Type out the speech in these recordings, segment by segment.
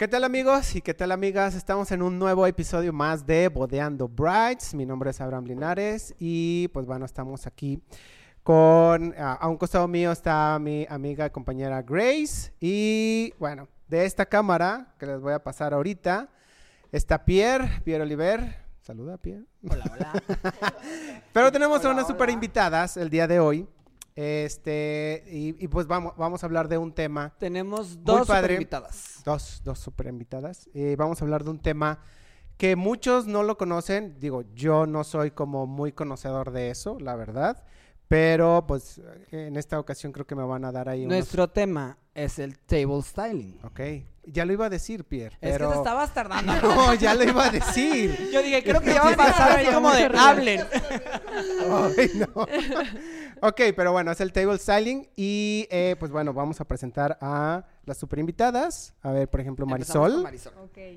¿Qué tal amigos y qué tal amigas? Estamos en un nuevo episodio más de Bodeando Brides. Mi nombre es Abraham Linares y pues bueno, estamos aquí con, a un costado mío está mi amiga y compañera Grace y bueno, de esta cámara que les voy a pasar ahorita está Pierre, Pierre Oliver. Saluda, Pierre. Hola, hola. Pero tenemos a unas super invitadas el día de hoy. Este, y, pues vamos, vamos a hablar de un tema. Tenemos dos super invitadas. Dos, dos super invitadas. Y vamos a hablar de un tema que muchos no lo conocen. Digo, yo no soy como muy conocedor de eso, la verdad. Pero pues en esta ocasión creo que me van a dar ahí Nuestro tema es el table styling. Ok. Ya lo iba a decir, Pierre. Es que te estabas tardando. No, ya lo iba a decir. Yo dije, creo que ya va a pasar ahí como de hablen. Ay, no. Ok, pero bueno, es el table styling. Y eh, pues bueno, vamos a presentar a las super invitadas. A ver, por ejemplo, Marisol. Marisol.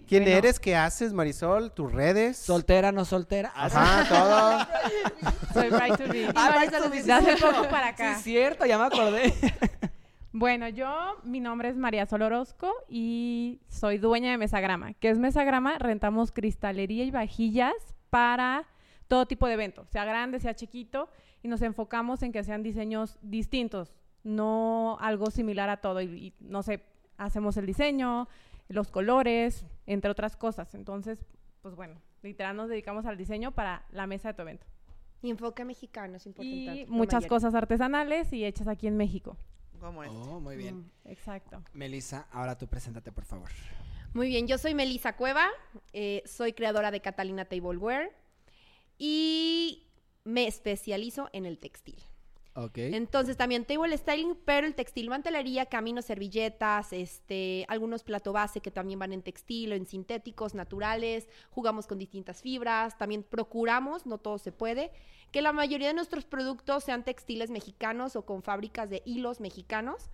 ¿Quién eres? ¿Qué haces, Marisol? ¿Tus redes? Soltera, no soltera. Ajá, todo. Soy Bright to Be. Ah, Bright to Be. hace poco para acá. Sí, cierto, ya me acordé. Bueno, yo, mi nombre es María Sol Orozco y soy dueña de Mesagrama. ¿Qué es Mesagrama? Rentamos cristalería y vajillas para todo tipo de eventos, sea grande, sea chiquito, y nos enfocamos en que sean diseños distintos, no algo similar a todo. Y, no sé, hacemos el diseño, los colores, entre otras cosas. Entonces, pues bueno, literal nos dedicamos al diseño para la mesa de tu evento. Y enfoque mexicano es importante. Y muchas cosas artesanales y hechas aquí en México. Oh, muy bien. Mm, exacto. Melissa, ahora tú preséntate, por favor. Muy bien, yo soy Melissa Cueva, eh, soy creadora de Catalina Tableware y me especializo en el textil. Ok. Entonces también table styling, pero el textil, mantelería, caminos, servilletas, este, algunos plato base que también van en textil o en sintéticos, naturales, jugamos con distintas fibras, también procuramos, no todo se puede, que la mayoría de nuestros productos sean textiles mexicanos o con fábricas de hilos mexicanos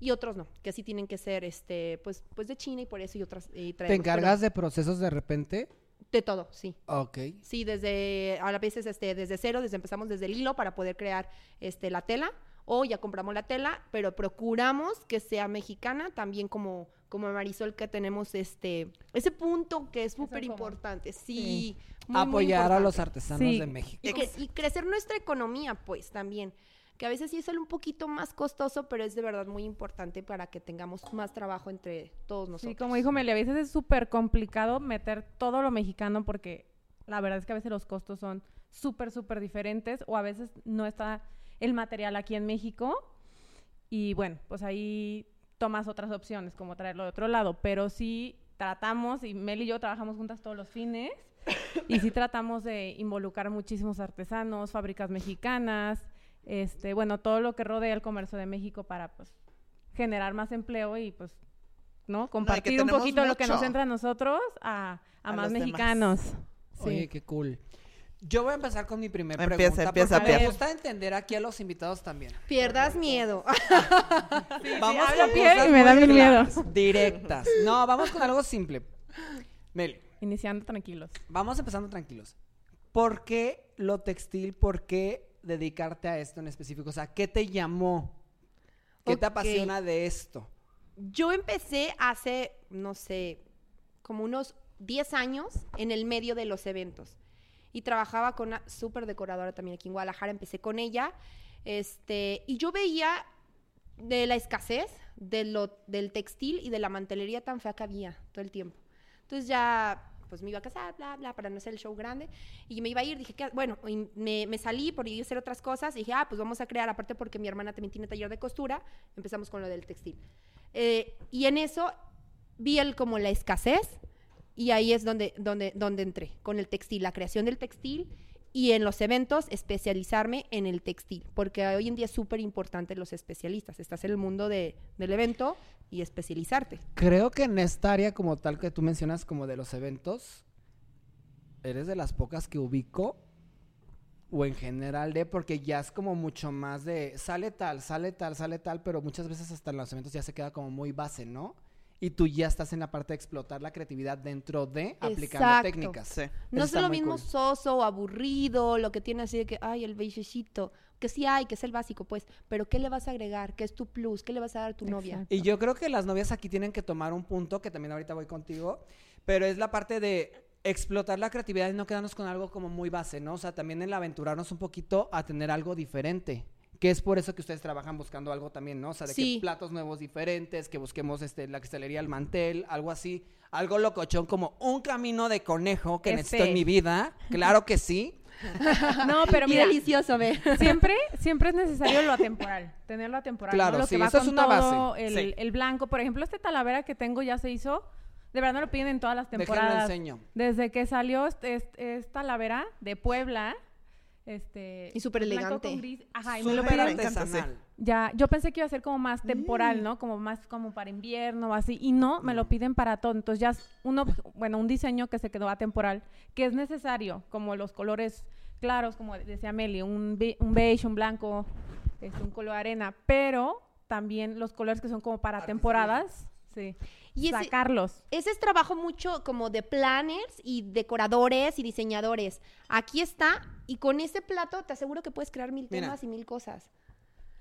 y otros no, que sí tienen que ser este pues pues de China y por eso y otras ¿Te encargas de procesos de repente? De todo, sí. Ok. Sí, desde a veces este desde cero, desde empezamos desde el hilo para poder crear este la tela o ya compramos la tela, pero procuramos que sea mexicana, también como como Marisol que tenemos este ese punto que es súper importante. Sí, apoyar a los artesanos de México. Y, crecer nuestra economía, pues también, que a veces sí es un poquito más costoso, pero es de verdad muy importante para que tengamos más trabajo entre todos nosotros. Sí, como dijo Meli, a veces es súper complicado meter todo lo mexicano porque la verdad es que a veces los costos son súper, súper diferentes o a veces no está el material aquí en México y bueno, pues ahí tomas otras opciones, como traerlo de otro lado, pero sí tratamos, y Mel y yo trabajamos juntas todos los fines, y sí tratamos de involucrar muchísimos artesanos, fábricas mexicanas, este, bueno, todo lo que rodea el comercio de México para, pues, generar más empleo y, pues, ¿no? Compartir un poquito lo que nos entra a nosotros a, más mexicanos. Oye, qué cool. Yo voy a empezar con mi primer empieza, pregunta. Empieza, empieza. Me gusta entender aquí a los invitados también. Pierdas miedo. vamos sí, con y me da miedo. Directas. No, vamos con algo simple. Meli. Iniciando tranquilos. Vamos empezando tranquilos. ¿Por qué lo textil? ¿Por qué dedicarte a esto en específico? O sea, ¿qué te llamó? ¿Qué te apasiona de esto? Yo empecé hace, no sé, como unos 10 años en el medio de los eventos y trabajaba con una súper decoradora también aquí en Guadalajara, empecé con ella, este, y yo veía de la escasez de lo, del textil y de la mantelería tan fea que había todo el tiempo. Entonces ya pues me iba a casar, bla, bla, para no hacer el show grande. Y me iba a ir, dije, que, bueno, me, me, salí por ir a hacer otras cosas. Y dije, ah, pues vamos a crear, aparte porque mi hermana también tiene taller de costura, empezamos con lo del textil. Eh, y en eso vi el, como la escasez y ahí es donde, donde, donde entré, con el textil, la creación del textil y en los eventos especializarme en el textil, porque hoy en día es súper importante los especialistas. Estás en el mundo de, del evento y especializarte. Creo que en esta área como tal que tú mencionas como de los eventos, eres de las pocas que ubico o en general de porque ya es como mucho más de sale tal, sale tal, sale tal, pero muchas veces hasta en los eventos ya se queda como muy base, ¿no? Y tú ya estás en la parte de explotar la creatividad dentro de aplicando Exacto. técnicas. Sí. No es lo mismo cool. soso o aburrido, lo que tiene así de que, ay, el bellecito, que sí hay, que es el básico, pues, pero ¿qué le vas a agregar? ¿Qué es tu plus? ¿Qué le vas a dar a tu novia? Y yo creo que las novias aquí tienen que tomar un punto, que también ahorita voy contigo, pero es la parte de explotar la creatividad y no quedarnos con algo como muy base, ¿no? O sea, también el aventurarnos un poquito a tener algo diferente. Que es por eso que ustedes trabajan buscando algo también, ¿no? O sea, de Sí. que platos nuevos diferentes, que busquemos este, la cristalería al mantel, algo así, algo locochón, como un camino de conejo que Este. necesito en mi vida. Claro que sí. No, pero y mira, delicioso, ve. siempre, siempre es necesario lo atemporal, tenerlo atemporal. Claro, ¿no? Lo sí, que va eso es con una base. todo El, Sí. el blanco, por ejemplo, este talavera que tengo ya se hizo. De verdad no lo piden en todas las temporadas. enseño. Desde que salió este, este- esta talavera de Puebla, este Y súper blanco con elegante. gris, ajá, y me lo Súper piden elegante. artesanal. ya, yo pensé que iba a ser como más Mm. temporal, ¿no? Como más como para invierno o así. Y no, me lo piden para todo. Entonces ya es uno, bueno, un diseño que se quedó atemporal, que es necesario, como los colores claros, como decía Meli, un, be- un beige, un blanco, este, un color arena, pero también los colores que son como para temporadas, sí. Y ese- sacarlos. Ese es trabajo mucho como de planners y decoradores y diseñadores. Aquí está, y con ese plato te aseguro que puedes crear mil Mira. temas y mil cosas.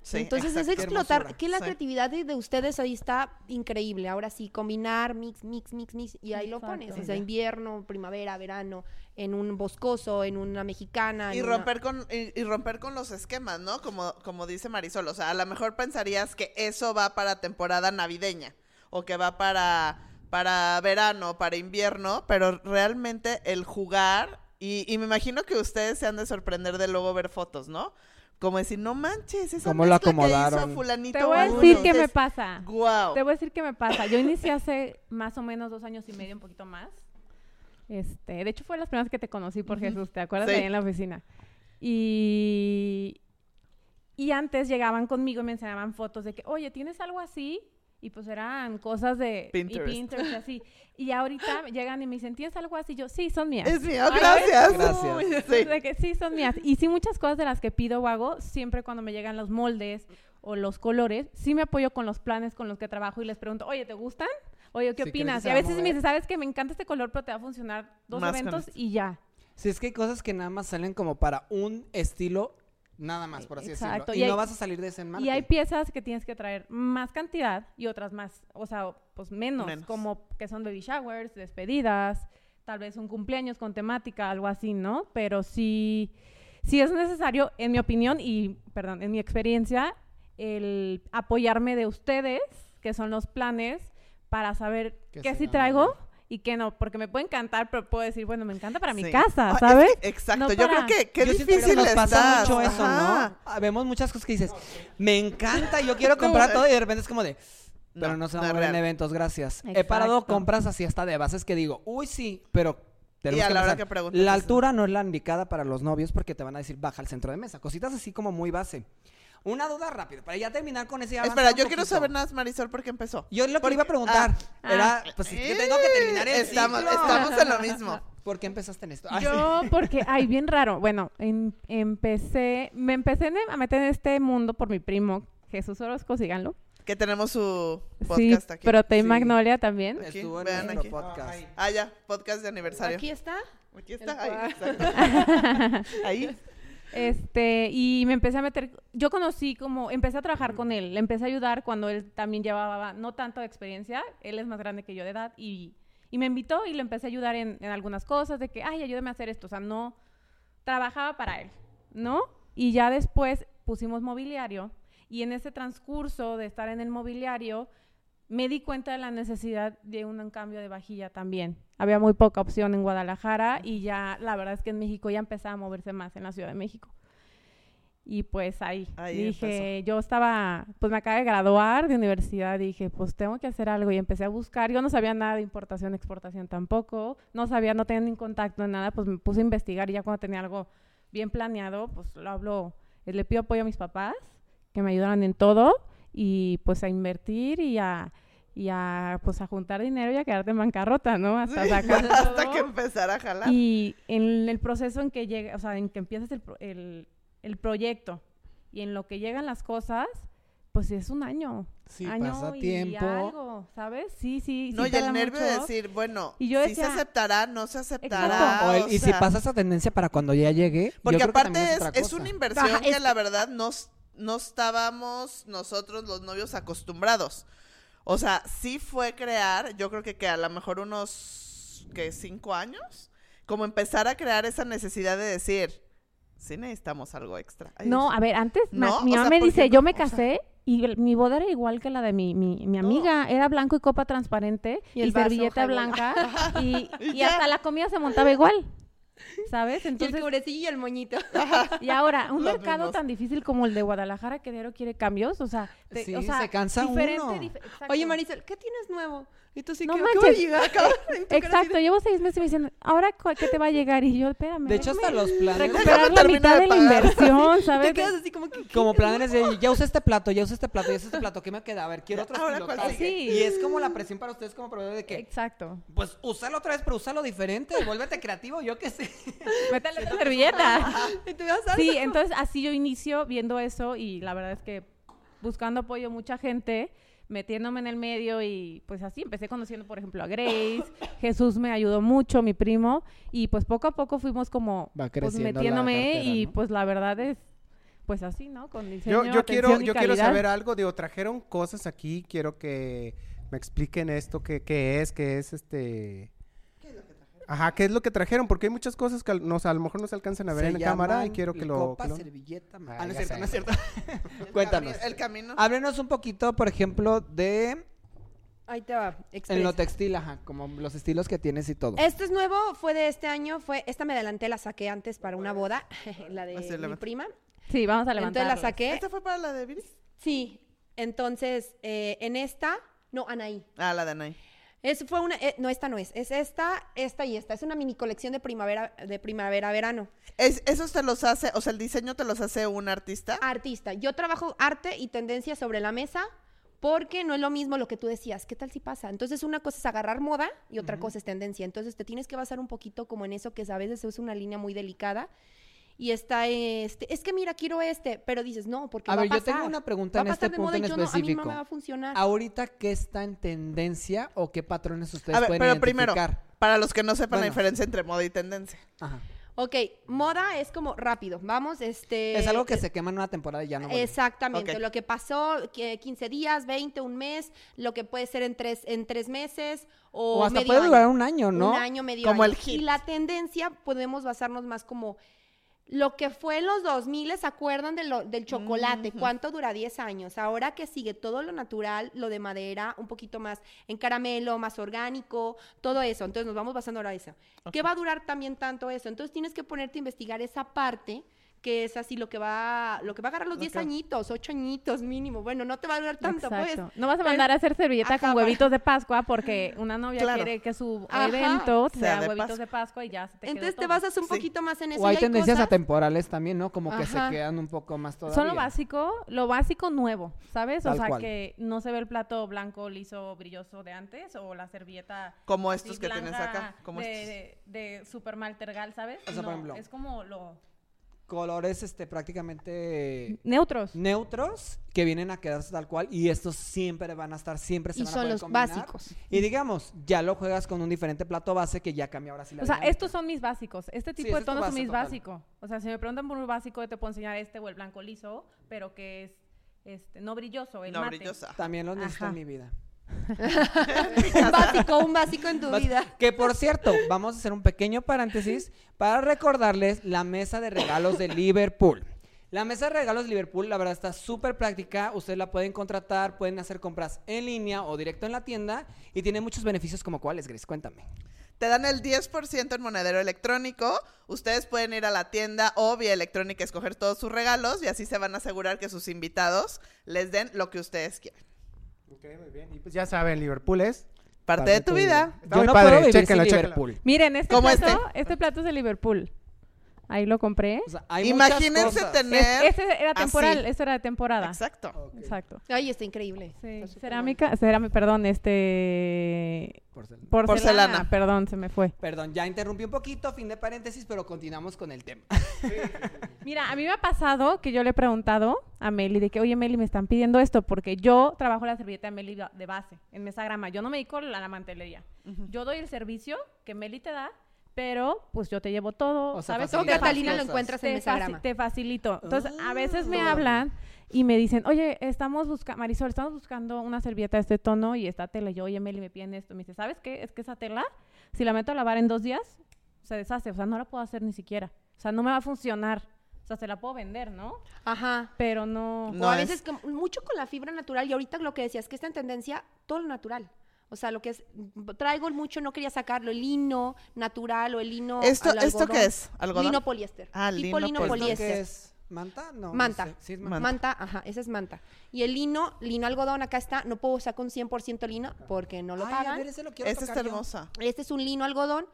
Sí, Entonces exacto. es explotar, que la Sí. creatividad de, de ustedes ahí está increíble. Ahora sí, combinar, mix, mix, mix, mix, y ahí lo pones. O sea, invierno, primavera, verano, en un boscoso, en una mexicana. Y una- romper con y, y romper con los esquemas, ¿no? Como como dice Marisol, o sea, a lo mejor pensarías que eso va para temporada navideña o que va para para verano, para invierno, pero realmente el jugar y, y me imagino que ustedes se han de sorprender de luego ver fotos, ¿no? Como decir, no manches, esa ¿Cómo lo mezcla que hizo acomodaron? fulanito Te voy a uno". decir qué me pasa. Te voy a decir qué me pasa. Yo inicié hace más o menos dos años y medio, un poquito más. Este, de hecho fue las primeras que te conocí por Jesús, ¿te acuerdas? Sí. Ahí en la oficina. Y, y antes llegaban conmigo y me enseñaban fotos de que, oye, ¿tienes algo así? Y pues eran cosas de Pinterest. Y Pinterest y así. Y ahorita llegan y me dicen, ¿tienes algo así? Yo, sí, son mías. Es mío, gracias. Gracias. Uy, sí. De que sí son mías. Y sí, muchas cosas de las que pido o hago, siempre cuando me llegan los moldes o los colores, sí me apoyo con los planes con los que trabajo y les pregunto, oye, ¿te gustan? Oye, ¿qué Sí, ¿crees que opinas? Y a va a veces me mover? dice, ¿sabes que Me encanta este color, pero te va a funcionar dos Más eventos esto. y ya. Si es que hay cosas que nada más salen como para un estilo, nada más, por así Exacto. decirlo. Y Y, hay- no vas a salir de ese marco. Y hay piezas que tienes que traer más cantidad y otras más, o sea, pues menos, Menos. como que son baby showers, despedidas, tal vez un cumpleaños con temática, algo así, ¿no? Pero sí, sí es necesario, en mi opinión y, perdón, en mi experiencia, el apoyarme de ustedes, que son los planes, para saber qué se sí traigo. Y qué no, porque me puede encantar, pero puedo decir, bueno, me encanta para mi Sí. casa, Ah, es ¿sabes? que- exacto, No yo para- creo que qué Yo siento que difícil nos pasa estás. mucho eso, Ajá. ¿no? Ah, Vemos muchas cosas que dices, me encanta, yo quiero comprar No, todo y de repente es como de, pero No, no, se va a mover en eventos, gracias. He parado compras así hasta de bases que digo, uy, sí, pero tenemos a que la hora que altura no es la indicada para los novios porque te van a decir, baja al centro de mesa. Cositas así como muy base. Una duda rápida, para ya terminar con ese Espera, yo quiero saber nada, Marisol, por qué empezó. Yo lo que Porque- le iba a preguntar Ah. era, pues es que tengo que terminar el estamos, ciclo. estamos en lo mismo. ¿Por qué empezaste en esto? Ay, Yo, porque, ay, bien raro. Bueno, en- empecé, me empecé a meter en este mundo por mi primo, Jesús Orozco, síganlo. Que tenemos su Sí, podcast aquí. Protein Sí. Magnolia también. Aquí, Estuvo en vean nuestro aquí. podcast. Ah, ya, podcast de aniversario. Aquí está. Aquí está, ahí. Ahí. Este, y me empecé a meter, yo conocí como, empecé a trabajar con él, le empecé a ayudar cuando él también llevaba no tanto experiencia, él es más grande que yo de edad, y, y me invitó y le empecé a ayudar en, en algunas cosas, de que, ay, ayúdame a hacer esto, o sea, no, trabajaba para él, ¿no? Y ya después pusimos mobiliario, y en ese transcurso de estar en el mobiliario, me di cuenta de la necesidad de un cambio de vajilla también. Había muy poca opción en Guadalajara y ya la verdad es que en México ya empezaba a moverse más en la Ciudad de México. Y pues ahí, Ahí dije, yo estaba, pues me acabé de graduar de universidad, dije, pues tengo que hacer algo y empecé a buscar. Yo no sabía nada de importación, exportación tampoco, no sabía, no tenía ni contacto en nada, pues me puse a investigar y ya cuando tenía algo bien planeado, pues lo hablo, le pido apoyo a mis papás, que me ayudaran en todo y pues a invertir y a, y a pues a juntar dinero y a quedarte en bancarrota, ¿no? Hasta Sí, sacar hasta todo. que empezara a jalar. Y en el proceso en que llega, o sea, en que empiezas el, pro- el, el proyecto y en lo que llegan las cosas, pues es un año. Sí, año pasa y tiempo. algo, ¿sabes? Sí, sí, No, sí y el nervio de decir, bueno, Y yo si se decía- aceptará, no se aceptará. Exacto. O el- o y si pasa esa tendencia para cuando ya llegue. yo Porque creo que aparte es, otra es una inversión Ajá, que es- la verdad no, no estábamos nosotros los novios acostumbrados. O sea, sí fue crear, yo creo que, que a lo mejor unos, que cinco años, como empezar a crear esa necesidad de decir, sí necesitamos algo extra. Ay, No, a ver, antes No, mi o mamá sea, me dice, yo me o sea- casé y el- mi boda era igual que la de mi, mi, mi No. amiga, era blanco y copa transparente Y y, servilleta blanca y, Y hasta la comida se montaba igual, ¿sabes? Y el Entonces, cubrecillo y el moñito. y ahora, un mercado tan difícil como el de Guadalajara que diario quiere cambios, o sea, te- Sí, o sea, se cansa diferente, uno. dif-. Oye, Marisol, ¿qué tienes nuevo? Y tú sí, No ¿qué, qué va a manches. llegar? Acabas de- así Exacto, llevo seis meses y me dicen, ¿ahora qué te va a llegar? Y yo, espérame. De hecho, hasta los planes. recuperar la mitad de de la inversión, Te ¿sabes? quedas así como que... Como planes de, ya usé este plato, ya usé este plato, ya usé este plato, ¿qué me queda? A ver, quiero otro Ahora, ¿cuál sigue? Y es como la presión para ustedes como proveedor de que, Exacto. pues, úsalo otra vez, pero úsalo diferente, vuélvete creativo, yo qué sé. Métale otra servilleta. Y te vas a- Sí, entonces así yo inicio viendo eso y la verdad es que buscando apoyo mucha gente, metiéndome en el medio y pues así empecé conociendo por ejemplo a Grace, Jesús me ayudó mucho, mi primo, y pues poco a poco fuimos como Va pues metiéndome cartera, y ¿no? pues la verdad es pues así, ¿no? Con diseño, Yo, yo quiero, yo quiero saber algo, digo, trajeron cosas aquí, quiero que me expliquen esto, qué, qué es, qué es este... Ajá, ¿qué es lo que trajeron? Porque hay muchas cosas que no, a lo mejor no se alcanzan a ver Se en cámara y quiero que lo... Copa, que lo- servilleta. Ah, Ah, no es cierto, no es cierto. Cuéntanos. El camino. Háblenos un poquito, por ejemplo, de Ahí te va, en lo textil, ajá, como los estilos que tienes y todo. Este es nuevo, fue de este año, fue esta me adelanté, la saqué antes para una boda, la de Así, mi levanta. prima. Sí, vamos a Entonces levantar. la saqué. ¿Esta fue para la de Viri? Sí, entonces eh, en esta, no, Anaí. Ah, la de Anaí. Es, fue una, eh, no, esta no es, es esta, esta y esta. Es una mini colección de primavera, de primavera-verano. Es, ¿Esos te los hace, o sea, el diseño te los hace un artista? Artista. Yo trabajo arte y tendencia sobre la mesa porque no es lo mismo lo que tú decías. ¿Qué tal si pasa? Entonces una cosa es agarrar moda y otra cosa es tendencia. Entonces te tienes que basar un poquito como en eso que a veces es una línea muy delicada. Y está este, es que mira, quiero este, pero dices, no, porque A va ver, a yo pasar. tengo una pregunta Va en a este punto en yo no, a mí no específico. me va a funcionar. Ahorita, ¿qué está en tendencia o qué patrones ustedes A ver, pueden pero primero, para los que no sepan la diferencia entre moda y tendencia. Ajá. Ok, moda es como rápido. Vamos, este. es algo que se quema en una temporada y ya no vuelve. Exactamente, lo que pasó, que 15 días, 20, un mes, lo que puede ser en tres, en tres meses o, O hasta medio puede año. durar un año, ¿no? Un año, medio Como año. el hit. Y la tendencia podemos basarnos más como lo que fue en los 2000, ¿se acuerdan de lo- del chocolate? ¿Cuánto dura? 10 años. Ahora que sigue todo lo natural, lo de madera, un poquito más en caramelo, más orgánico, todo eso. Entonces nos vamos basando ahora en eso. ¿Qué va a durar también tanto eso? Entonces tienes que ponerte a investigar esa parte que es así lo que va lo que va a agarrar los 10 Ok. añitos, 8 añitos mínimo. Bueno, no te va a durar tanto, pues. No vas a Pero- mandar a hacer servilleta Ajá, con para- huevitos de Pascua porque una novia Claro. quiere que su Ajá. evento Sea sea de huevitos Pascua. de Pascua y ya se te quedó Entonces te todo. basas un Sí. poquito más en eso. O hay y hay tendencias cosas- atemporales también, ¿no? Como que Ajá. se quedan un poco más todavía. Son lo básico, lo básico nuevo, ¿sabes? Tal o sea, cual. que no se ve el plato blanco, liso, brilloso de antes o la servilleta Como estos que tienes acá. Como estos. de, de, super maltergal, ¿sabes? O sea, por No, ejemplo, es como lo Colores este, prácticamente neutros. neutros que vienen a quedarse tal cual y estos siempre van a estar, siempre se Y van a son poder los combinar. básicos. Y digamos, ya lo juegas con un diferente plato base que ya cambia ahora sí la O sea, dinámica. estos son mis básicos. Este tipo de tonos son mis básicos. O sea, si me preguntan por un básico, te puedo enseñar este o el blanco liso, pero que es este no brilloso, el No mate. brillosa. También los necesito Ajá. en mi vida. un básico, un básico en tu vida. Que por cierto, vamos a hacer un pequeño paréntesis para recordarles la mesa de regalos de Liverpool. La mesa de regalos de Liverpool, la verdad, está súper práctica. Ustedes la pueden contratar, pueden hacer compras en línea o directo en la tienda y tiene muchos beneficios como cuáles, Grace. Cuéntame. Te dan el 10% en monedero electrónico. Ustedes pueden ir a la tienda o vía electrónica escoger todos sus regalos y así se van a asegurar que sus invitados les den lo que ustedes quieren. Ok, muy bien. Y pues ya saben, Liverpool es... Parte de tu vida. Está Yo muy no padre, puedo vivir chéquenlo, sin chéquenlo. Liverpool. Miren, este plato, este. este. plato es de Liverpool. Ahí lo compré. O sea, hay muchas Imagínense cosas. tener. Es- ese era así. temporal, eso era de temporada. Exacto. Exacto. Ay, está increíble. Sí, Está cerámica, cerámica, perdón, este Porcelana. porcelana, Porcelana. perdón, se me fue. Perdón, ya interrumpí un poquito, fin de paréntesis, pero continuamos con el tema. Mira, a mí me ha pasado que yo le he preguntado a Meli de que, oye, Meli, me están pidiendo esto porque yo trabajo la servilleta de Meli de base, en mesagrama. Yo no me dedico a la mantelería. Yo doy el servicio que Meli te da, pero pues yo te llevo todo, O sea, ¿sabes? Todo Catalina lo encuentras en faci- te facilito. Entonces, a veces me Ah. hablan y me dicen, oye, estamos buscando, Marisol, estamos buscando una servilleta de este tono y esta tela. Y yo, oye, Meli, me piden esto. Me dice, ¿sabes qué? Es que esa tela, si la meto a lavar en dos días, se deshace. O sea, no la puedo hacer ni siquiera. O sea, no me va a funcionar. O sea, se la puedo vender, ¿no? Ajá. Pero no... No o a es. veces com- mucho con la fibra natural y ahorita lo que decías que está en tendencia todo lo natural. O sea, lo que es traigo mucho no quería sacarlo, el lino natural o el lino ¿Esto, al ¿esto qué es? ¿Algodón? Lino poliéster. Ah, tipo lino lino poliéster. ¿Esto poliéster. qué es? ¿Manta? No. no Manta. sé. Sí, es Manta. manta. Manta, ajá, esa es manta. Y el lino, lino algodón, acá está, no puedo sacar un 100% lino porque no lo Ay, a pagan. ver, ese lo quiero Esta está yo. hermosa. Este es un lino algodón,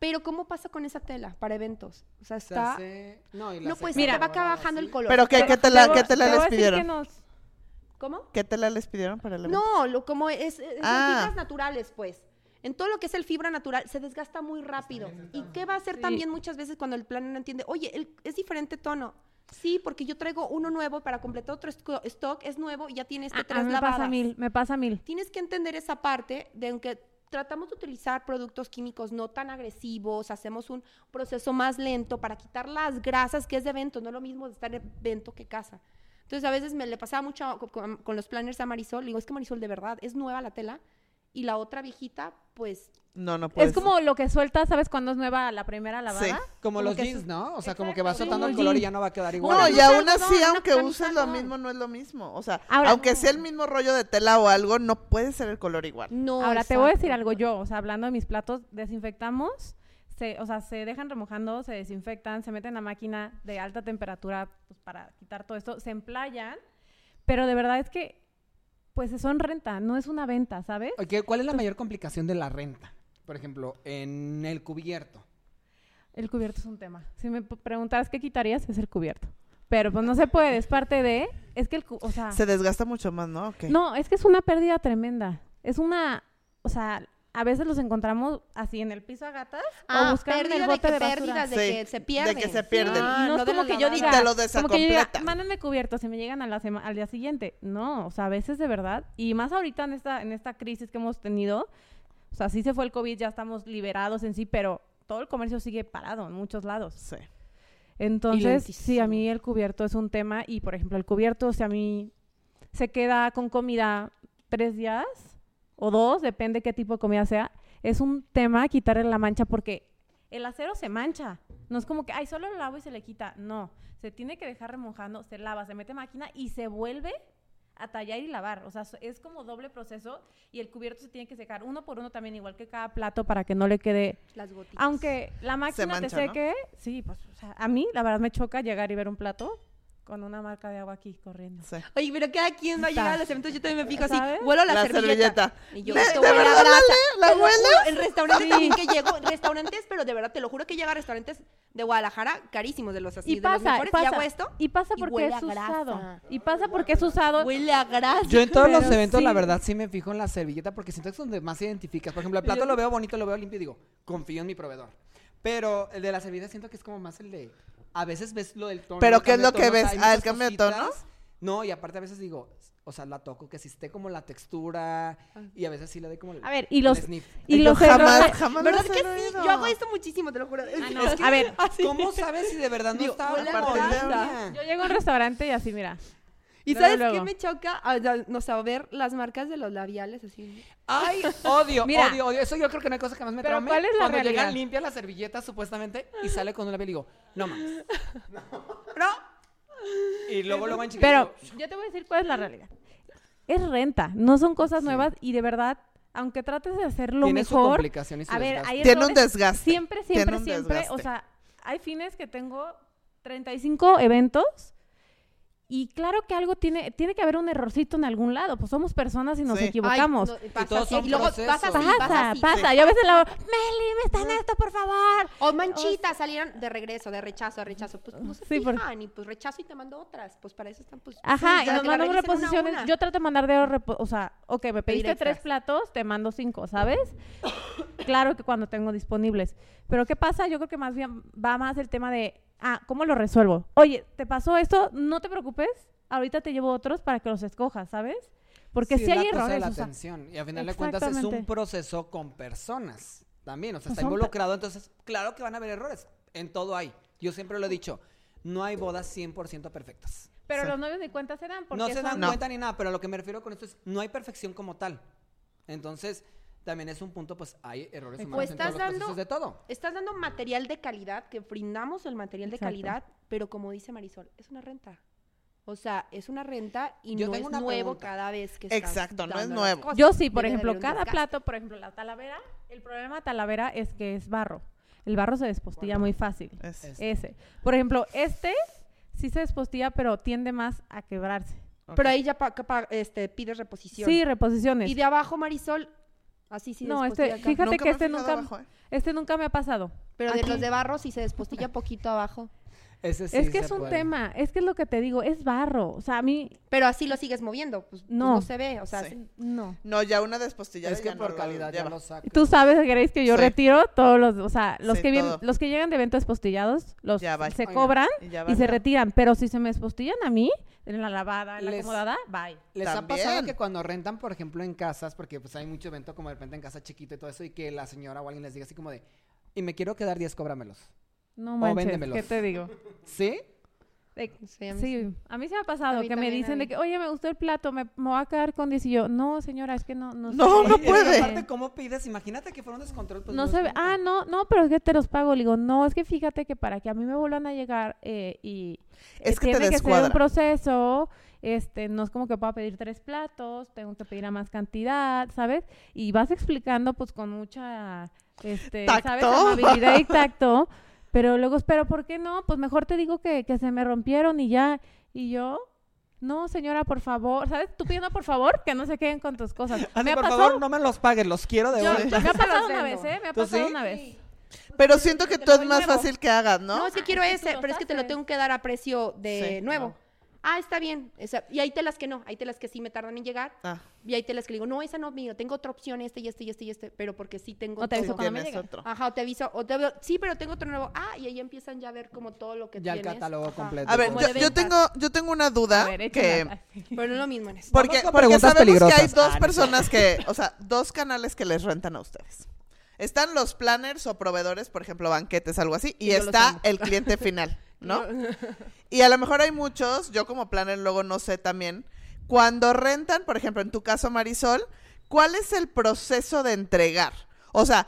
pero ¿cómo pasa con esa tela para eventos? O sea, Se está... hace- No, y la No, pues Mira. va ahora bajando el color. ¿Pero qué, Se qué tela, Te qué tela te a les decir que pidieron? ¿Cómo? ¿Qué tela les pidieron para el evento? No, lo como es, es- Ah. fibras naturales, pues. En todo lo que es el fibra natural se desgasta muy rápido. ¿Y qué va a hacer Sí. también muchas veces cuando el plan no entiende? Oye, el- es diferente tono. Sí, porque yo traigo uno nuevo para completar otro stock, es nuevo y ya tiene este a- a tres mí me pasa mil, me pasa mil. Tienes que entender esa parte de aunque tratamos de utilizar productos químicos no tan agresivos, hacemos un proceso más lento para quitar las grasas que es de evento, no es lo mismo de estar en evento que casa. Entonces a veces me le pasaba mucho co- con, con los planners a Marisol, le digo, es que Marisol de verdad es nueva la tela y la otra viejita, pues No, no puede Es como lo que suelta, ¿sabes cuándo es nueva la primera lavada? Sí. Como Como los jeans, ¿no? O sea, como que va soltando el color y ya no va a quedar No, igual. Una y aún así, aunque uses lo mismo, no es lo mismo. O sea, Ahora- aunque sea el mismo rollo de tela o algo, no puede ser el color igual. no. Ahora te voy a decir algo yo, o sea, hablando de mis platos, desinfectamos, se, o sea, se dejan remojando, se desinfectan, se meten a máquina de alta temperatura pues, para quitar todo esto, se emplayan, pero de verdad es que, pues son renta, no es una venta, ¿sabes? Ok, ¿Cuál es la mayor complicación de la renta? Por ejemplo, en el cubierto. El cubierto es un tema. Si me preguntaras qué quitarías, es el cubierto. Pero pues no se puede, es parte de, es que el, cu- o sea, Se desgasta mucho más, ¿no? Ok. no, es que es una pérdida tremenda. Es una, o sea, a veces los encontramos así en el piso a gatas Ah, o buscando en pérdida el de bote que de basura. pérdidas de Sí, que se de pierden. que se pierden. Ah, no es de como que yo diga, Y te lo como que yo diga, desacompletan. mándenme cubiertos y me llegan a la sema- al día siguiente. No, o sea, a veces de verdad, y más ahorita en esta, en esta crisis que hemos tenido, o sea, sí se fue el COVID, ya estamos liberados en sí, pero todo el comercio sigue parado en muchos lados. Sí. Entonces, sí, a mí el cubierto es un tema y, por ejemplo, el cubierto, si a mí se queda con comida tres días o dos, depende qué tipo de comida sea, es un tema quitarle la mancha porque el acero se mancha. No es como que, ay, solo lo lavo y se le quita. No, se tiene que dejar remojando, se lava, se mete en máquina y se vuelve a tallar y lavar. O sea, es como doble proceso y el cubierto se tiene que secar uno por uno también, igual que cada plato, para que no le quede Las gotitas. aunque la máquina mancha, te ¿no? seque, sí, pues, o sea, a mí la verdad me choca llegar y ver un plato con una marca de agua aquí corriendo. sí. Oye, pero cada quien va a llegar a los eventos, yo también me fijo así, huelo la, La servilleta. servilleta. Y yo, ¿De- esto de verdad la la hueles? En restaurantes también que llego, restaurantes, pero de verdad, te lo juro que llega a restaurantes de Guadalajara carísimos, de los así, Y de los pasa, mejores, y pasa, hago esto, y pasa porque es usado. Y pasa porque es usado. huele a grasa. Yo en todos los eventos, la sí. verdad, sí me fijo en la servilleta porque siento que es donde más identificas. Por ejemplo, el plato lo veo bonito, lo veo limpio y digo, confío en mi proveedor. Pero el de la servilleta siento que es como más el de... A veces ves lo del tono. ¿Pero el qué es lo que ves? Ah, ¿el cambio de tono? No, y aparte a veces digo, o sea, la toco, que si esté como la textura y a veces sí le doy como el, A ver, y los sniff. y los jamás, jamás ¿Verdad que sí? oído. Yo hago esto muchísimo, te lo juro. Ah, no, a ver, ¿Cómo sabes si de verdad no Digo, está huele a como grasa. limpia? yo llego a un restaurante y así, mira. ¿Y Luego, sabes qué me choca? Ah, No sé, ver las marcas de los labiales así. Ay, odio, Mira. odio, odio. Eso yo creo que no hay cosa que más me Pero traume. ¿cuál es la Cuando realidad? llegan limpia la servilleta supuestamente y sale con un labial y digo, no mames. No. Y luego lo van chiquito. Pero yo te voy a decir cuál es la realidad. Es renta, no son cosas Sí. nuevas y de verdad, aunque trates de hacerlo tiene su mejor, complicación y su a ver, hay Tiene un desgaste. Siempre, Tiene siempre, un siempre. O sea, hay fines que tengo 35 eventos Y claro que algo tiene, tiene que haber un errorcito en algún lado, pues somos personas y nos Sí. Equivocamos. Ay, no, pasa todos así. son Y luego pasa pasa pasa, pasa. Yo a veces la Meli, me están esto, por favor. O manchitas salieron de regreso, de rechazo, de rechazo. Pues no se Sí, por- fijan y pues rechazo y te mando otras. Pues para eso están pues. Ajá, y nos mandamos una reposiciones. una. Yo trato de mandar de repo- o sea, ok, me pediste tres platos, te mando cinco, ¿sabes? claro que cuando tengo disponibles. Pero ¿qué pasa? Yo creo que más bien va más el tema de, ah, ¿cómo lo resuelvo? Oye, ¿te pasó esto? No te preocupes, ahorita te llevo otros para que los escojas, ¿sabes? Porque Sí, si es hay la cosa de errores, la o sea, atención. Y al final de cuentas es un proceso con personas también. O sea, Pues está involucrado. Entonces, claro que van a haber errores. En todo hay. Yo siempre lo he dicho. No hay bodas 100% perfectas. pero Sí. los novios ni cuenta se dan porque No se dan son- No. cuenta ni nada, pero a lo que me refiero con esto es, no hay perfección como tal. Entonces, también es un punto, pues hay errores humanos Pues en todos estás los dando- procesos de todo. Estás dando material de calidad, que brindamos el material de calidad, pero como dice Marisol, es una renta. O sea, es una renta y Yo no es tengo nuevo pregunta. cada vez que estás Exacto, no es nuevo. cosas. Yo sí, por Debe ejemplo, cada plato, por ejemplo, la talavera, el problema de talavera es que es barro. El barro se despostilla muy fácil. Es- Es- Ese. Por ejemplo, este sí se despostilla, pero tiende más a quebrarse. Pero ahí ya pa- pa- este, pides reposición. Sí, reposiciones. Y de abajo, Marisol, así sí No, este, acá. fíjate Nunca que este nunca, abajo, ¿eh? este nunca me ha pasado. Pero de los de barro sí se despostilla poquito abajo. Ese sí es que es un puede. tema, es que es lo que te digo, es barro. O sea, a mí, Pero así lo sigues moviendo. Pues pues No. se ve. O sea, Sí. no. No, ya una despostillada Es que ya no por lo calidad ya lo saco. Tú sabes, Grace, que yo Sí. retiro todos los, o sea, los Sí, que vienen, todo. los que llegan de eventos despostillados, los se cobran Y ya y se retiran. Pero si se me despostillan a mí, en la lavada, en la Les- acomodada, bye. ¿Les ha pasado que cuando rentan, por ejemplo, en casas, porque pues hay mucho evento como de repente en casa chiquito y todo eso, y que la señora o alguien les diga así como de, y me quiero quedar 10, cóbramelos? No manches, véndemelos. ¿qué te digo? ¿Sí? De- Sí, a mí sí, a mí se me ha pasado que me dicen de que, oye, me gustó el plato, me, me voy a quedar con 10 y yo, no, señora, es que no, no se No, ve". no puede. aparte, ¿cómo pides? Imagínate que fuera un descontrol. Pues no se ve, ah, no, no, pero es que te los pago. Le digo, no, es que fíjate que para que a mí me vuelvan a llegar eh, y eh, Es que te tiene que ser un proceso, este, no es como que pueda pedir tres platos, tengo que pedir a más cantidad, ¿sabes? Y vas explicando pues con mucha, este, ¿sabes? Amabilidad y tacto, pero luego espero, ¿por qué no? Pues mejor te digo que, que se me rompieron y ya, y yo... No, señora, por favor, ¿sabes? Tú pidiendo por favor que no se queden con tus cosas. Así, me ha por pasado, favor, no me los pagues, los quiero de yo- me ha pasado una vez, ¿eh? Me ha ¿Tú pasado sí? una vez. Pero siento que tú es más nuevo. fácil que hagas, ¿no? No, es que quiero ese, pero es que te lo tengo que dar a precio de Sí, nuevo. no. Ah, está bien. Esa- y hay telas que no, hay telas que sí me tardan en llegar. Ah, Y hay telas que le digo, no, esa no, mira, tengo otra opción, este y este y este y este, pero porque sí tengo O te aviso cuando me otro. Ajá, o te aviso, o te aviso, sí, pero tengo otro nuevo. Ah, y ahí empiezan ya a ver como todo lo que Ya el tienes. catálogo Ajá. completo. A ver, yo, tengo, yo tengo una duda A ver, que... Pero no es lo mismo en eso. Porque, porque preguntas sabemos que hay dos Ah, no personas que, o sea, dos canales que les rentan a ustedes. Están los planners o proveedores, por ejemplo, banquetes, algo así, y está el cliente final, ¿no? Y a lo mejor hay muchos, yo como planner luego no sé también, cuando rentan, por ejemplo, en tu caso Marisol, ¿cuál es el proceso de entregar? O sea,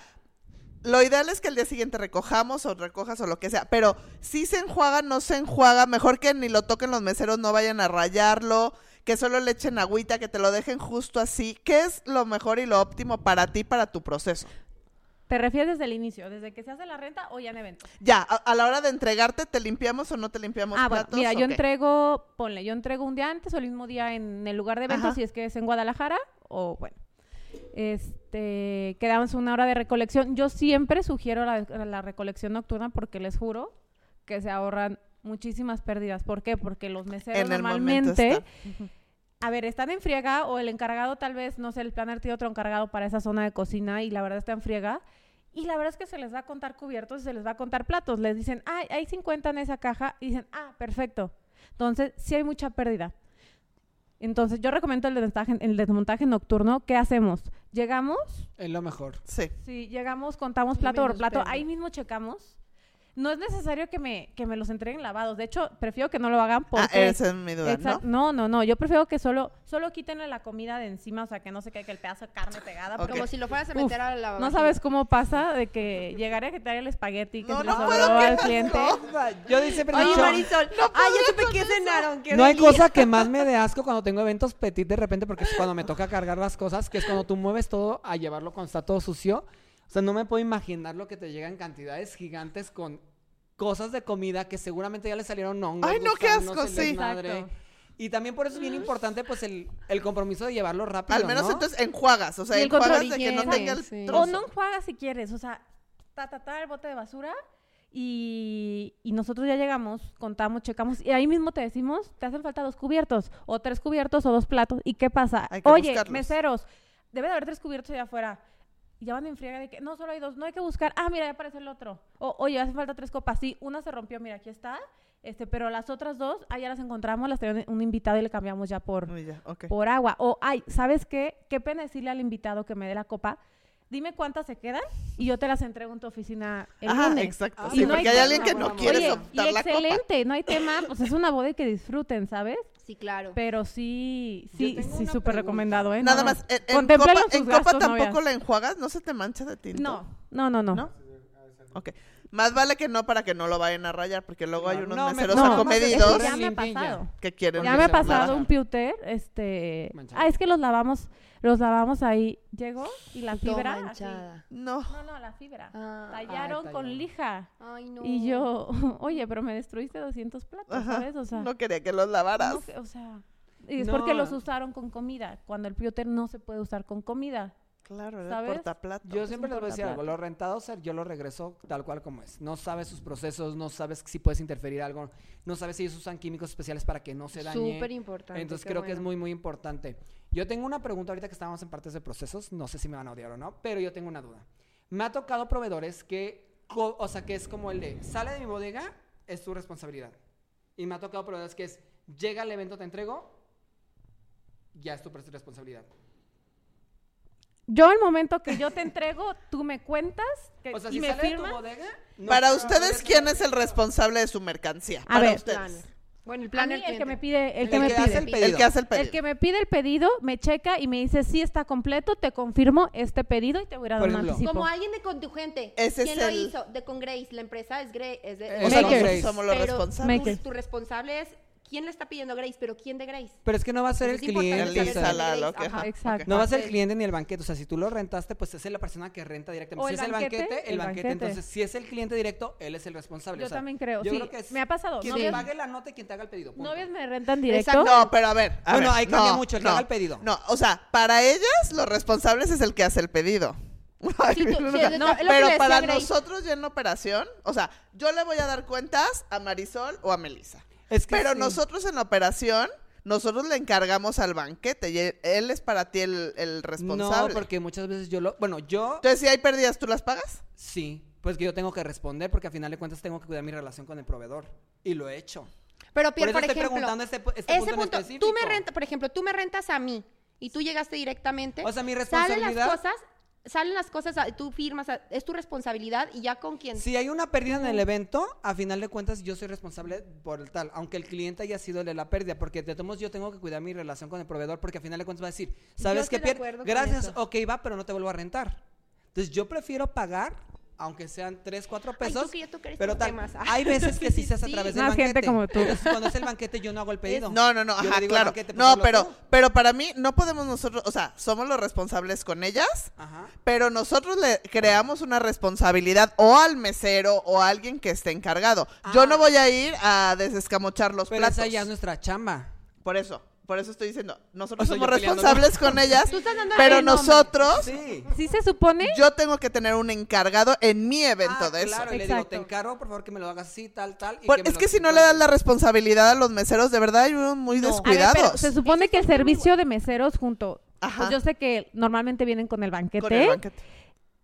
lo ideal es que el día siguiente recojamos o recojas o lo que sea, pero si se enjuaga, no se enjuaga, mejor que ni lo toquen los meseros, no vayan a rayarlo, que solo le echen agüita, que te lo dejen justo así. ¿Qué es lo mejor y lo óptimo para ti, para tu proceso? ¿Te refieres desde el inicio, desde que se hace la renta o ya en evento? Ya, a, a la hora de entregarte, ¿te limpiamos o no te limpiamos Ah, bueno, platos? mira, o yo entrego, ponle, yo entrego un día antes o el mismo día en el lugar de eventos, Ajá. si es que es en Guadalajara, o bueno. Este, quedamos una hora de recolección. Yo siempre sugiero la, la recolección nocturna porque les juro que se ahorran muchísimas pérdidas. ¿Por qué? Porque los meseros normalmente. A ver, están en friega o el encargado tal vez, no sé, el planner tiene otro encargado para esa zona de cocina y la verdad está en friega. Y la verdad es que se les va a contar cubiertos y se les va a contar platos. Les dicen, ah, hay 50 en esa caja. Y dicen, ah, perfecto. Entonces, sí hay mucha pérdida. Entonces, yo recomiendo el desmontaje, el desmontaje nocturno. ¿Qué hacemos? Llegamos, Es lo mejor. Sí. si llegamos, contamos plato por plato. pérdida. Ahí mismo checamos. No es necesario que me, que me los entreguen lavados. De hecho, prefiero que no lo hagan porque... Ah, esa es mi duda, Exact- ¿no? ¿no? no, no, Yo prefiero que solo, solo quítenle la comida de encima, o sea, que no se quede el pedazo de carne pegada. Como si lo fueras a Uf, meter a la No sabes cómo pasa de que llegaría a quitar el espagueti que No, se le no sobró puedo, ¿qué al cliente. Yo siempre he Oye, Marisol, ah, ya supe qué cenaron. qué no hay cosa que más me dé asco cuando tengo eventos petit de repente, porque es cuando me toca cargar las cosas, que es cuando tú mueves todo a llevarlo cuando está todo sucio. O sea, no me puedo imaginar lo que te llega en cantidades gigantes con cosas de comida que seguramente ya le salieron hongos. Ay, no, qué asco, sí. Exacto. Y también por eso es bien importante, pues, el, el compromiso de llevarlo rápido, Al menos ¿no? entonces enjuagas, o sea, Y el control enjuagas de que no tenga el sí. trozo. O no enjuagas si quieres, o sea, ta, ta, ta, el bote de basura y, y nosotros ya llegamos, contamos, checamos y ahí mismo te decimos, te hacen falta dos cubiertos o tres cubiertos o dos platos. ¿Y qué pasa? Hay que Oye, buscarlos. meseros, debe de haber tres cubiertos allá afuera. Y ya van en friega de que no, solo hay dos, no hay que buscar. Ah, mira, ya aparece el otro. O, oye, hace falta tres copas. Sí, una se rompió, mira, aquí está. Este, pero las otras dos, ah, ya las encontramos, las traía un invitado y le cambiamos ya por, por agua. O, ay, ¿sabes qué? Qué pena decirle al invitado que me dé la copa. Dime cuántas se quedan y yo te las entrego en tu oficina el Ajá, lunes. exacto. Ah, sí, no porque hay hay alguien que no quiere Oye, y soltar la copa. excelente, no hay tema, pues es una boda y que disfruten, ¿sabes? Sí, claro. Pero sí, sí, sí, súper recomendado, ¿eh? Nada No, más, en, en copa, sus en copa gastos, tampoco novias. la enjuagas, no se te mancha de tinto. No, no, no, no. ¿No? Ok. Más vale que no para que no lo vayan a rayar, porque luego hay unos No, meseros No, acomedidos es que ya me ha Limpia y ya. pasado. que quieren. Ya me ha pasado un pewter, este... Manchado. Ah, es que los lavamos, los lavamos ahí. Llegó y la Todo fibra... manchada. No. No, no, la fibra. Ah, Tallaron Ay, con lija. Ay, no. Y yo, oye, pero me destruiste 200 platos, Ajá. ¿sabes? O sea, No quería que los lavaras. no que- o sea, y es No. porque los usaron con comida, cuando el pewter no se puede usar con comida. Claro, era ¿Sabes? portaplato. Yo siempre les voy a decir algo, los rentados, ser, yo lo regreso tal cual como es. No sabes sus procesos, no sabes si puedes interferir algo, no sabes si ellos usan químicos especiales para que no se dañe. Súper importante. Entonces creo que es muy, muy importante. Yo tengo una pregunta ahorita que estábamos en partes de procesos, no sé si me van a odiar o no, pero yo tengo una duda. Me ha tocado proveedores que, o sea, que es como el de, sale de mi bodega, es tu responsabilidad. Y me ha tocado proveedores que es, llega al evento, te entrego, ya es tu responsabilidad. Yo, el momento que yo te entrego, tú me cuentas que, O sea, y si me sale de tu firmas. bodega... no Para ustedes. ¿quién es el responsable de su mercancía? A Para ver. ustedes. Bueno, el A planner mí, el que me pide, el El que me que pide. el pedido. El que hace el pedido. El que me pide el pedido, me checa y me dice, sí está completo, te confirmo este pedido y te voy a dar Por un ejemplo, anticipo. Como alguien de con tu gente. Ese ¿Quién es lo el- hizo? De con Grace. La empresa es, Grace, es de Eh, O sea, Makers. nosotros somos los Pero responsables. Makers. Tu, tu responsable es. ¿Quién le está pidiendo Grace? Pero ¿quién de Grace? Pero es que no va a ser el cliente. Lisa, la- Ajá. Exacto. No va a ser el cliente ni el banquete. O sea, si tú lo rentaste, pues es la persona que renta directamente. O Si el es el banquete, el el banquete. banquete. Entonces, si es el cliente directo, él es el responsable. Yo o sea, también creo, Yo sí, creo que es me ha pasado. Quien Novios- te pague la nota y quien te haga el pedido. punto. Novios me rentan directo. Exacto. No, pero a ver. a Bueno, ver, ahí cambia no, mucho, el que no, haga el pedido. No, o sea, para ellas, los responsables es el que hace el pedido. Sí, tú- pero para nosotros ya en operación, o sea, yo le voy a dar cuentas a Marisol o a Melissa. Es que Pero sí. nosotros en la operación, nosotros le encargamos al banquete y él, él es para ti el, el responsable. No, porque muchas veces yo lo. Bueno, yo Entonces, si hay pérdidas, ¿tú las pagas? sí. Pues que yo tengo que responder porque a final de cuentas tengo que cuidar mi relación con el proveedor. Y lo he hecho. Pero, Por Pierre, eso por, estoy ejemplo. preguntando este, este ese punto, en punto, específico. tú me rentas, por ejemplo, tú me rentas a mí y tú llegaste directamente. O sea, mi Salen responsabilidad. las cosas, salen las cosas, a- tú firmas, a- es tu responsabilidad y ya con quien. Si hay una pérdida en el evento, a final de cuentas yo soy responsable por el tal, aunque el cliente haya sido el de la pérdida, porque de todos modos yo tengo que cuidar mi relación con el proveedor, porque a final de cuentas va a decir, ¿sabes qué, Gracias, ok, va, pero no te vuelvo a rentar. Entonces yo prefiero pagar, aunque sean 3, 4 Ay, pesos, tú que ya tocar estos pero tal, temas. hay veces que sí se hace a Sí. través del Más banquete. gente como tú. Entonces, cuando es el banquete yo no hago el pedido. No, no, no, Yo ajá, claro. banquete, pues, No, hazlo pero, tú. pero para mí no podemos nosotros, o sea, somos los responsables con ellas, Ajá. pero nosotros le creamos una responsabilidad o al mesero o a alguien que esté encargado. Yo Ah. no voy a ir a desescamochar los Pero platos. esa ya es nuestra chamba. Por eso, por eso estoy diciendo, nosotros O sea, somos responsables con ellas, Tú estás dando pero nosotros, Sí. Sí se supone. yo tengo que tener un encargado en mi evento Ah, de eso. claro, y le digo, te encargo, por favor, que me lo hagas así, tal, tal. y Por- que me es que si no le das la responsabilidad a los meseros, de verdad hay unos muy No. Ver, descuidados. pero se supone que el servicio de meseros junto. Ajá. Pues yo sé que normalmente vienen con el banquete. Con el banquete.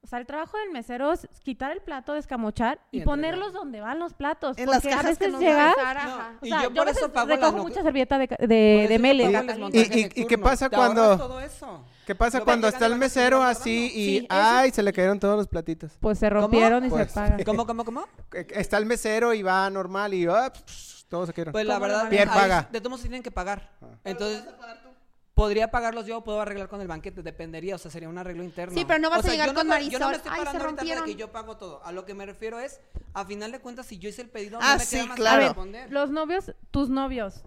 O sea, el trabajo del mesero es quitar el plato, descamochar y, Y ponerlos donde van los platos. En las porque a cajas que veces nos llegas. Pasar, No. O y sea, yo yo, por a eso pago la recojo no- mucha servilleta de, de, de Mele. Y- y- y qué pasa cuando- todo eso. ¿Qué pasa cuando está y el a mesero así y Sí, ay, se le cayeron todos los platitos? Pues se rompieron y Pues, se pagan. ¿Cómo, cómo, cómo? Eh, Está el mesero y va normal y ah, pss, todos se cayeron. Pues la ¿Cómo lo verdad, a Pierre ahí paga. de todos modos tienen que pagar. Ah. Entonces, podría pagarlos yo o puedo arreglar con el banquete, dependería, o sea, sería un arreglo interno. Sí, pero no vas O sea, a llegar yo no con me- Yo no Marisol, me estoy "Ay, se parando ahorita de rompieron". que yo pago todo. A lo que me refiero es, a final de cuentas, si yo hice el pedido, Ah, no me sí, queda más claro. que responder. los novios, tus novios,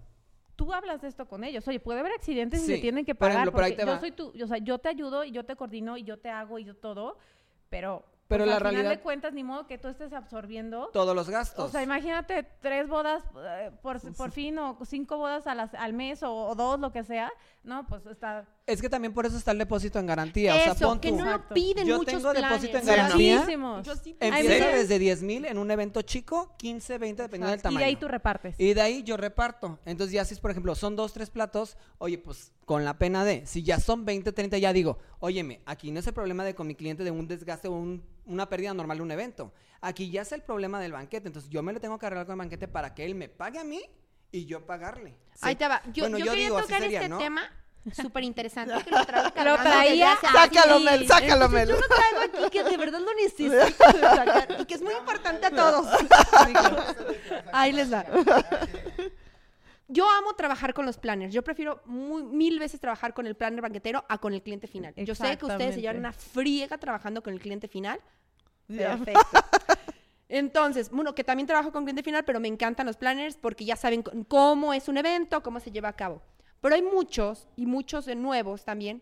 tú hablas de esto con ellos. Oye, puede haber accidentes y se tienen que por pagar. ahí te yo va. soy tu, o sea, yo te ayudo y yo te coordino y yo te hago y yo todo, pero Pero O sea, la al final realidad, de cuentas, ni modo que tú estés absorbiendo. todos los gastos. O sea, imagínate tres bodas eh, por, por fin o cinco bodas a las- al mes o, o dos, lo que sea. No, pues está... es que también por eso está el depósito en garantía. o sea, Eso, pon que tú, no lo piden Yo muchos tengo depósito en garantía. Muchísimos. Sí- Empieza desde 10 mil en un evento chico, 15, 20, dependiendo del y tamaño. de ahí tú repartes. Y de ahí yo reparto. Entonces ya si es, por ejemplo, son dos, tres platos, oye, pues con la pena de, si ya son 20, 30, ya digo, óyeme, aquí no es el problema de con mi cliente de un desgaste o un- una pérdida normal de un evento. Aquí ya es el problema del banquete. Entonces yo me lo tengo que arreglar con el banquete para que él me pague a mí y yo pagarle. Ahí te va. Yo, Bueno, yo yo quería digo, tocar sería, este ¿no? tema súper interesante que lo traigo cargando traía Sácalo. Mel, sácalo, Mel. Yo lo traigo aquí que de verdad lo necesito sacar y que es muy importante a todos. Ahí les va. Yo amo trabajar con los planners. Yo prefiero muy- mil veces trabajar con el planner banquetero a con el cliente final. Yo sé que ustedes se llevan una friega trabajando con el cliente final. Perfecto. Entonces, bueno, que también trabajo con cliente final, pero me encantan los planners porque ya saben cómo es un evento, cómo se lleva a cabo. Pero hay muchos, y muchos de nuevos también,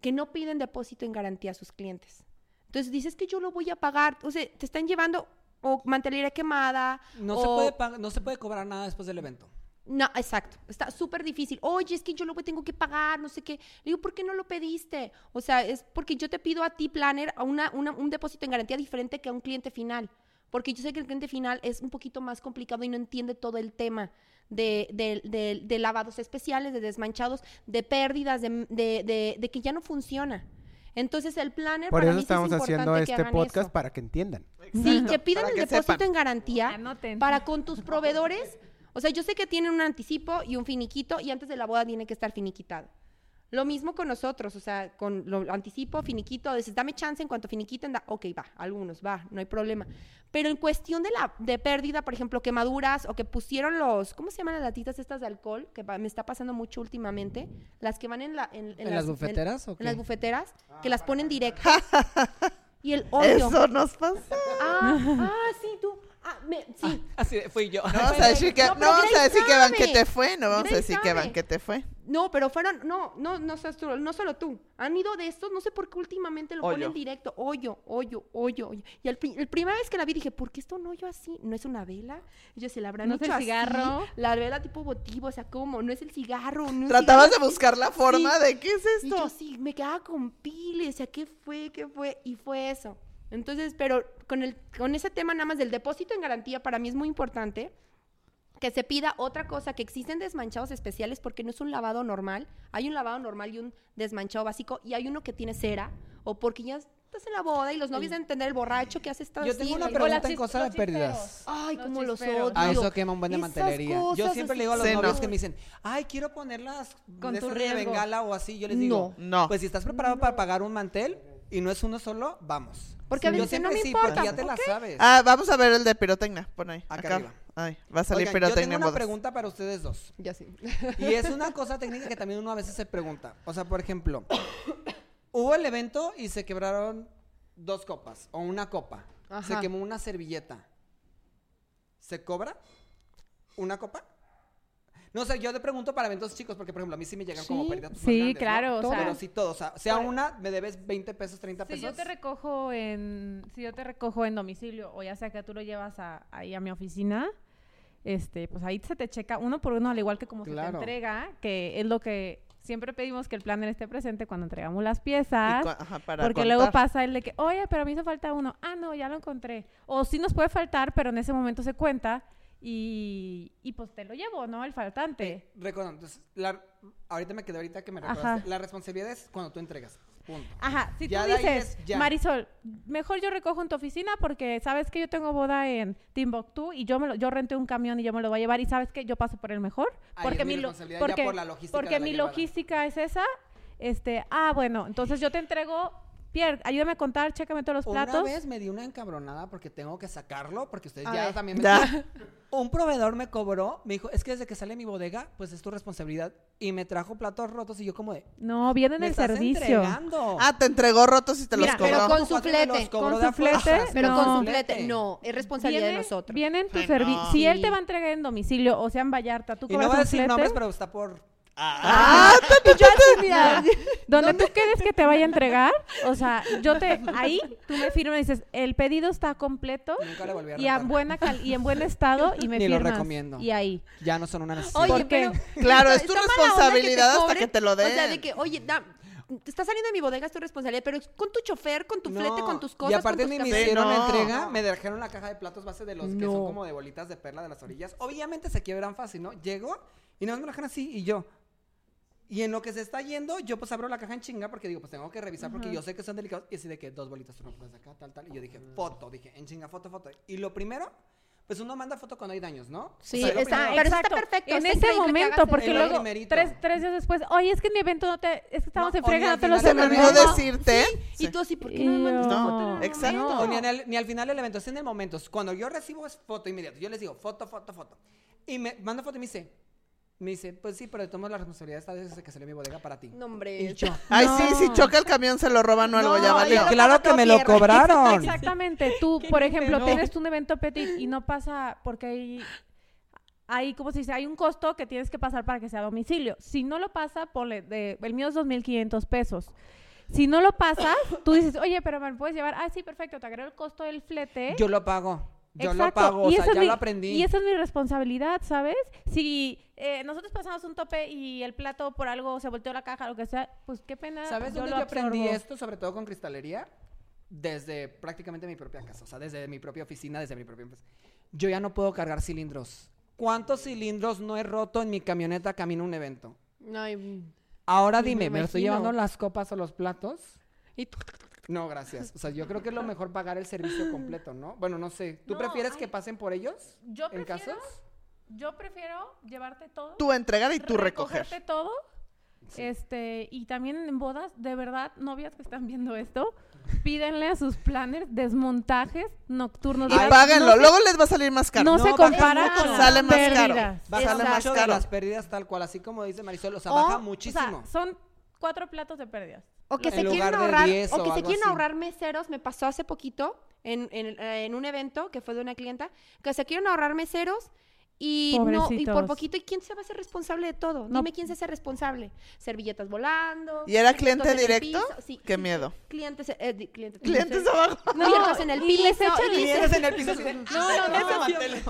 que no piden depósito en garantía a sus clientes. Entonces dices que yo lo voy a pagar, o sea, te están llevando o mantelería quemada. No, o- se puede no se puede cobrar nada después del evento. no, exacto. Está súper difícil. Oye, es que yo lo tengo que pagar, no sé qué. Le digo, ¿por qué no lo pediste? O sea, es porque yo te pido a ti, planner, a una, una- un depósito en garantía diferente que a un cliente final. Porque yo sé que el cliente final es un poquito más complicado y no entiende todo el tema de, de- de- de lavados especiales, de desmanchados, de pérdidas, de, de- de- de que ya no funciona. Entonces, el planner Por para eso mí sí es estamos haciendo importante que este podcast eso. para que entiendan. Sí, que pidan para el que depósito sepan. en garantía Anoten. para con tus proveedores. O sea, yo sé que tienen un anticipo y un finiquito y antes de la boda tiene que estar finiquitado. Lo mismo con nosotros, o sea, con lo anticipo, finiquito, dices, dame chance en cuanto finiquiten, da, ok, va, algunos, va, no hay problema. Pero en cuestión de la de pérdida, por ejemplo, quemaduras o que pusieron los, ¿cómo se llaman las latitas estas de alcohol? Que me está pasando mucho últimamente, las que van en, la, en, ¿En las bufeteras o En qué? las bufeteras, que las ponen directas. y el hoyo. Eso nos pasa. Ah, ah, sí, tú. Ah, me, sí. Así de- fui yo. No vamos a decir que, No, no, vamos a decir que banquete fue, no vamos a decir que sabe. banquete fue. No, pero fueron, no, no, no, seas tú, no solo tú. Han ido de estos, no sé por qué últimamente lo Hoyo. ponen directo. Hoyo, hoyo, hoyo, hoyo. Y al pri- el primera vez que la vi dije, ¿por qué está un hoyo así? ¿No es una vela? Y yo, se la habrán ¿No es el así. cigarro? La vela tipo votivo, o sea, ¿cómo? No es el cigarro, no Tratabas de buscar la forma Sí. de qué es Y yo esto. sí, me quedaba con pile, decía, ¿qué fue? ¿Qué fue? Y fue eso. Entonces, pero con, el, con ese tema nada más del depósito en garantía, para mí es muy importante que se pida otra cosa, que existen desmanchados especiales porque no es un lavado normal. Hay un lavado normal y un desmanchado básico y hay uno que tiene cera o porque ya estás en la boda y los novios deben entender el borracho que hace esta Yo tengo una pregunta en chis- cosa de pérdidas. Ay, cómo los odio. Ah, eso quema un buen de mantelería. Yo cosas siempre le digo a los novios que me dicen, ay, quiero ponerlas Con tu de bengala o así. Yo les digo, No. pues si estás preparado para pagar un mantel y no es uno solo, vamos. Porque a Yo veces no siempre me sí, importa. porque ya te la sabes. Ah, vamos a ver el de pirotecnia. Pon ahí. Acá Acá. arriba. Ay, va a salir Oigan, yo pirotecnia tengo en una bodas. pregunta para ustedes dos. Ya sí. Y es una cosa técnica que también uno a veces se pregunta. O sea, por ejemplo, hubo el evento y se quebraron dos copas o una copa. Se quemó una servilleta. ¿Se cobra una copa? No sé, yo te pregunto para eventos chicos, porque por ejemplo a mí sí me llegan como pérdidas sí, grandes, ¿no? claro, o sea- Pero sí todo, o sea, sea Por- una, me debes 20 pesos, 30 Si pesos. yo te recojo en, si yo te recojo en domicilio o ya sea que tú lo llevas a, ahí a mi oficina, este, pues ahí se te checa uno por uno, al igual que como se Claro. te entrega, que es lo que siempre pedimos que el planner esté presente cuando entregamos las piezas. cua- ajá, para Porque luego pasa el de que, oye, pero me hizo falta uno. Ah, no, ya lo encontré. O sí nos puede faltar, pero en ese momento se cuenta y, y pues te lo llevo, ¿no? El faltante. Eh, recuerdo, entonces, la- ahorita me quedé ahorita que me recordaste. La responsabilidad es cuando tú entregas. Punto. Ajá, si Ya tú dices, es. Marisol, mejor yo recojo en tu oficina porque sabes que yo tengo boda en Timbuktu y yo me lo- yo renté un camión y yo me lo voy a llevar y sabes que yo paso por el mejor Ahí porque es mi porque, por la logística porque mi llevada. logística es esa. Este, ah, bueno, entonces yo te entrego, Pierre, ayúdame a contar, chécame todos los Una platos. vez me di una encabronada porque tengo que sacarlo, porque ustedes A ya ver. también me... Ya. Un proveedor me cobró, me dijo, es que desde que sale mi bodega, pues es tu responsabilidad. Y me trajo platos rotos y yo como de, No, viene en me el estás servicio. entregando. Ah, te entregó rotos y te Mira, los cobró. pero con Como su cuate me los flete, cobró con de su afuera. flete, Ajá, Pero No. con su flete. flete, no, es responsabilidad Viene, de nosotros. viene en tu servicio. no. Si él te va a entregar en domicilio o sea en Vallarta, tú Y no cobras voy a decir flete. nombres, pero está por Ah, Y yo así, mira, Donde tú quieres que te vaya a entregar, o sea, yo te, ahí tú me firmas y dices, el pedido está completo Nunca le volví a y, rentar. buena cal- y en buen estado y me Ni lo firmas. recomiendo. Y ahí. Ya no son una necesidad. Oye, ¿Por qué? pero- Claro, es tu responsabilidad hasta que te lo den. O sea, de que, oye, da- te está saliendo de mi bodega, es tu responsabilidad, pero es con tu chofer, con tu flete, con tus Y cosas, aparte ni tus me hicieron la no. entrega, me dejaron la caja de platos base de los que son como de bolitas de perla de las orillas. Obviamente se quiebran fácil, ¿no? Llego y nada más me la dejan así y yo. Y en lo que se está yendo, yo pues abro la caja en chinga porque digo, pues tengo que revisar porque yo sé que son delicados. Y así de que dos bolitas, tú no puedes acá, tal, tal. Y yo dije, foto, dije, en chinga, foto, foto. Y lo primero, pues uno manda foto cuando hay daños, ¿no? Sí, O sea, está- pero eso está perfecto, En está ese momento, porque luego, El primerito. tres, tres días después, oye, es que en mi evento no te, es que estamos No, en frega, no te lo Se me olvidó decirte. Y tú así, ¿por qué no me mandas No. foto? Exacto. No. O ni, en el- ni al final del evento, es en el momento. Cuando yo recibo es foto inmediato. Yo les digo, foto, foto, foto. Y me manda foto y me dice, me dice, pues sí, pero tomo la responsabilidad esta vez desde que salió mi bodega para ti. No, hombre. Y yo, Ay, No. sí, si choca el camión se lo roban o algo, No, ya lo claro que me lo cobraron. Exactamente, tú, por ejemplo, tienes un evento petit y no pasa porque hay, hay, ¿cómo se dice? Hay un costo que tienes que pasar para que sea a domicilio. Si no lo pasa, ponle, de, el mío es 2.500 pesos. Si no lo pasas, tú dices, oye, pero me lo puedes llevar. Ah, sí, perfecto, te agrego el costo del flete. Yo lo pago. Yo lo Exacto, pago, o y sea, esa es ya mi- lo aprendí. Y esa es mi responsabilidad, ¿sabes? Si eh, nosotros pasamos un tope y el plato por algo se volteó la caja, lo que sea, pues qué pena. ¿Sabes yo dónde lo yo aprendí esto, sobre todo con cristalería? Desde prácticamente mi propia casa, o sea, desde mi propia oficina, desde mi propia empresa. Yo ya no puedo cargar cilindros. ¿Cuántos cilindros no he roto en mi camioneta camino a un evento? Ay, Ahora dime, me ¿me, estoy llevando las copas o los platos? y tú- No, gracias. O sea, yo creo que es lo mejor pagar el servicio completo, ¿no? Bueno, no sé. ¿Tú No, prefieres ay. que pasen por ellos? Yo ¿En prefiero, casos? yo prefiero llevarte todo. Tú entregar y tú recoger. recogerte todo. Este, y también en bodas, de verdad, novias que están viendo esto, pídenle a sus planners desmontajes nocturnos. Y ¿verdad? páganlo, No se- luego les va a salir más caro. No, No, se baja compara mucho, con las sale más caro. pérdidas. Baja Sale más mucho de caro. las pérdidas tal cual, así como dice Marisol. O sea, O, baja o muchísimo. sea, son cuatro platos de pérdidas. O que En se quieren ahorrar, 10 o o que se quieren así. ahorrar meseros, me pasó hace poquito en, en, en un evento que fue de una clienta, que se quieren ahorrar meseros y no, y por poquito, ¿y quién se va a hacer responsable de todo? No. Dime quién se hace responsable. Servilletas volando. ¿Y era cliente directo? Sí. Qué miedo. Clientes, eh, clientes, Clientes abajo. cubiertos en el y les piso, echan- y Clientes en el piso. No, no,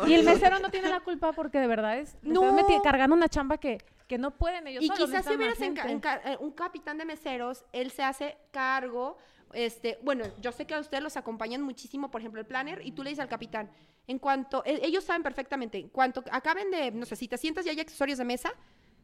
no. Y el mesero no tiene la culpa porque de verdad es No. meti- cargando una chamba que, que no pueden ellos Y solos, quizás si hubieras eh, un capitán de meseros, él se hace cargo. Este, bueno, yo sé que a ustedes los acompañan muchísimo, por ejemplo, el planner, y tú le dices al capitán, en cuanto, e- ellos saben perfectamente, en cuanto acaben de, no sé, si te sientas y hay accesorios de mesa,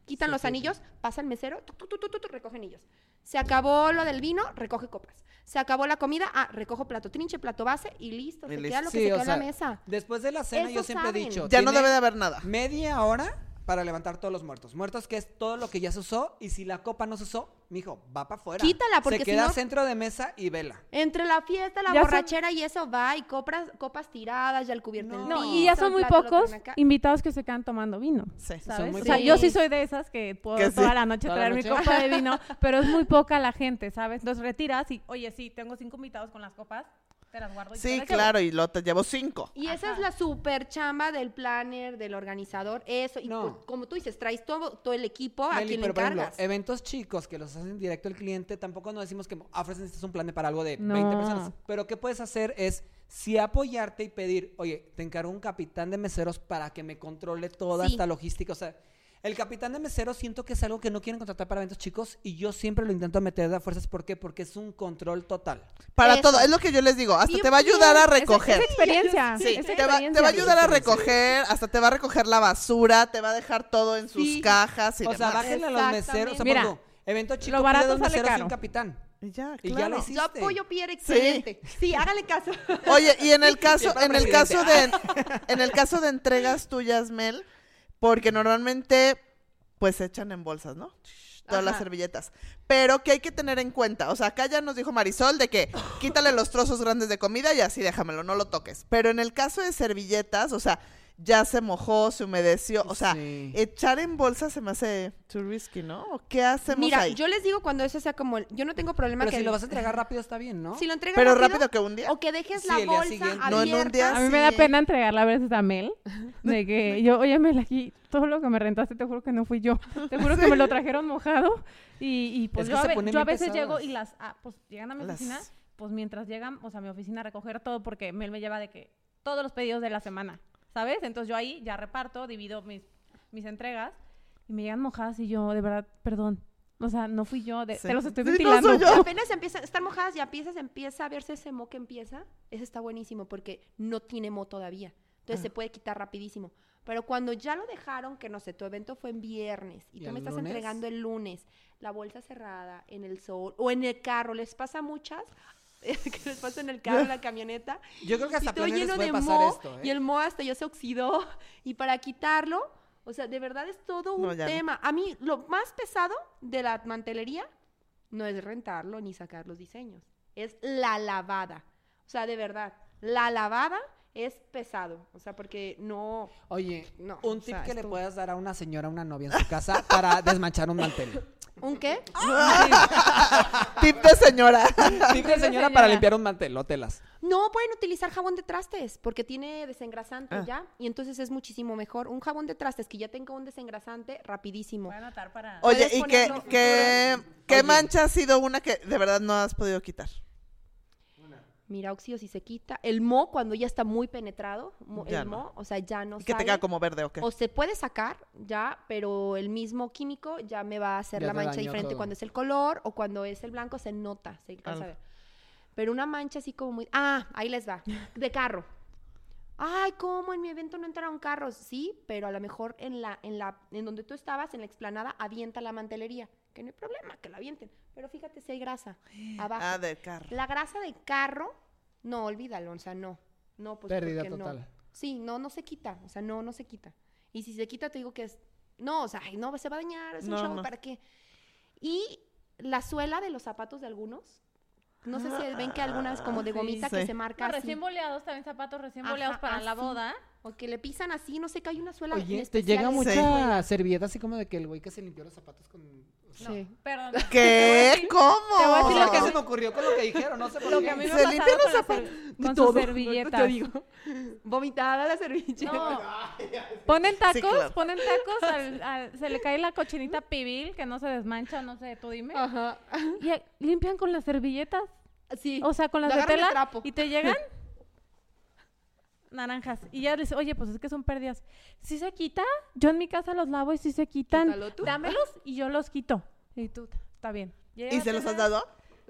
quitan Sí, los sí, sí. anillos, pasa el mesero, tu, tu, tu, tu, tu, tu, recoge anillos. Se acabó lo del vino, recoge copas. Se acabó la comida, ah, recojo plato trinche, plato base y listo, Y se listo. queda lo que Sí, se o quedó en la mesa. Después de la cena, yo siempre he dicho. Ya no debe de haber nada. Media hora para levantar todos los muertos. Muertos que es todo lo que ya se usó. Y si la copa no se usó, mijo, va para afuera. Quítala, porque Se si queda no- centro de mesa y vela. Entre la fiesta, la Ya son- borrachera y eso va, y copas, copas tiradas, ya el cubierto No, piso, y ya son muy pocos invitados que se quedan tomando vino. Sí. ¿sabes? muy o sea, yo sí soy de esas que puedo Que toda sí. la noche ¿Toda la traer mi copa de vino, pero es muy poca la gente, ¿sabes? Entonces retiras y, oye, sí, tengo cinco invitados con las copas, te las guardo y te Sí, llevo. claro, y lo te llevo cinco. Y esa es la super chamba del planner, del organizador, eso. Y No. co- como tú dices, traes todo, todo el equipo a quien le pero por ejemplo, encargas. eventos chicos que los hacen directo el cliente, tampoco nos decimos que ofrecen este es un plan para algo de No. 20 personas. Pero ¿qué puedes hacer? Es si apoyarte y pedir, oye, te encargo un capitán de meseros para que me controle toda Sí. esta logística. O sea, el capitán de meseros siento que es algo que no quieren contratar para eventos chicos y yo siempre lo intento meter de a fuerzas. ¿Por qué? Porque es un control total. Para Eso. todo, es lo que yo les digo, hasta te va a ayudar a Es- es recoger. experiencia. Sí, es te va, te experiencia. va a ayudar a recoger, hasta te va a recoger la basura, te va a dejar todo en sus Sí. cajas y o sea, demás. bájenle a los meseros. O sea. Mira, evento chico, lo barato dos meseros capitán. Y ya, Y ya claro. lo Yo apoyo Pierre, excelente. Sí, háganle caso. Oye, y en el caso, en el caso de, en el caso de entregas tuyas, Mel, porque normalmente, pues se echan en bolsas, ¿no? Todas las servilletas. Pero que hay que tener en cuenta. O sea, acá ya nos dijo Marisol de que quítale los trozos grandes de comida y así déjamelo, no lo toques. Pero en el caso de servilletas, o sea, ya se mojó, se humedeció. O sea, Sí. echar en bolsa se me hace too risky, ¿no? ¿O ¿Qué hacemos Mira, ahí? yo les digo cuando eso sea como, el- yo no tengo problema Pero que si lo vas a entregar rápido está bien, ¿no? si lo entregas Pero rápido, rápido que un día. o que dejes Sí, la bolsa siguiente. No, en un abierta. día A mí me da pena entregarle a veces a Mel. De que yo, oye, Mel, aquí todo lo que me rentaste, te juro que no fui yo. Te juro que me lo trajeron mojado. Y, y pues Es que yo, a yo veces llego y las. ah, pues llegan a mi Las- oficina. Pues mientras llegan, o sea, a mi oficina a recoger todo, porque Mel me lleva de que todos los pedidos de la semana. ¿Sabes? Entonces yo ahí ya reparto, divido mis, mis entregas. Y me llegan mojadas y yo, de verdad, perdón. O sea, no fui yo. de- Sí. Te los estoy Sí, no ventilando. soy yo. Y apenas empiezan, están mojadas y empiezas, empieza a verse ese mo que empieza. Ese está buenísimo porque no tiene mo todavía. Entonces Ah. se puede quitar rapidísimo. Pero cuando ya lo dejaron, que no sé, tu evento fue en viernes y, ¿Y tú me estás lunes? entregando el lunes, la bolsa cerrada, en el sol o en el carro, ¿les pasa a muchas? que les pasa en el carro, en la camioneta. Yo creo que y hasta todo lleno puede de pasar mo esto, ¿eh? y el mo hasta ya se oxidó. Y para quitarlo, o sea, de verdad es todo un No, ya no. tema. A mí lo más pesado de la mantelería no es rentarlo ni sacar los diseños, es la lavada. O sea, de verdad, la lavada es pesado. O sea, porque no... Oye, No, un o tip sea, que le puedas dar a una señora, a una novia en su casa para desmanchar un mantel. ¿Un qué? Tip de señora. Tip de señora para limpiar un mantel, o telas. No pueden utilizar jabón de trastes porque tiene desengrasante Ah. ya y entonces es muchísimo mejor. Un jabón de trastes que ya tenga un desengrasante rapidísimo. Voy a anotar para. Oye, ¿y qué, qué, mancha ha sido una que de verdad no has podido quitar? Mira, óxido si se quita. El mo cuando ya está muy penetrado, mo- el no. mo, o sea, ya no Y que te queda como verde o qué. O se puede sacar ya, pero el mismo químico ya me va a hacer Ya la mancha diferente. todo. Cuando es el color o cuando es el blanco se nota, se alcanza a ver. Pero una mancha así como muy... Ah, ahí les va. De carro. Ay, ¿cómo? En mi evento no entraron carros. Sí, pero a lo mejor en la, en la, en donde tú estabas, en la explanada, avienta la mantelería. Que no hay problema, que la avienten. Pero fíjate si hay grasa abajo. Ah, del carro. La grasa de carro, no, olvídalo, o sea, no. No, pues Pérdida no. total. Sí, no, no se quita, o sea, no, no se quita. Y si se quita, te digo que es, no, o sea, no, se va a dañar, es un No, show, no. ¿para qué? Y la suela de los zapatos de algunos, no sé si ven que algunas como de Sí, gomita que sí. se marca No, así, recién boleados, también zapatos recién Ajá, boleados para la boda. o que le pisan así, no sé, que hay una suela en Oye, te llega mucha servilleta así como de que el güey que se limpió los zapatos con... o sea, Sí. Perdón. ¿Qué? ¿Cómo? Te voy a decir lo ¿qué que se me ocurrió con lo que dijeron? No sé por Lo qué. que a mí me Se limpian los zapatos. con sus te servilletas. digo. Vomitada la servilleta. No. Ponen tacos, claro. ponen tacos, al- al- se le cae la cochinita pibil que no se desmancha, no sé, tú dime. Ajá. Y limpian con las servilletas, Sí. o sea, con las de tela trapo. y te llegan naranjas. Y ya les oye, pues es que son pérdidas. Si se quita, yo en mi casa los lavo y si se quitan, dámelos y yo los quito. Y tú, está bien. ¿Y se los has dado?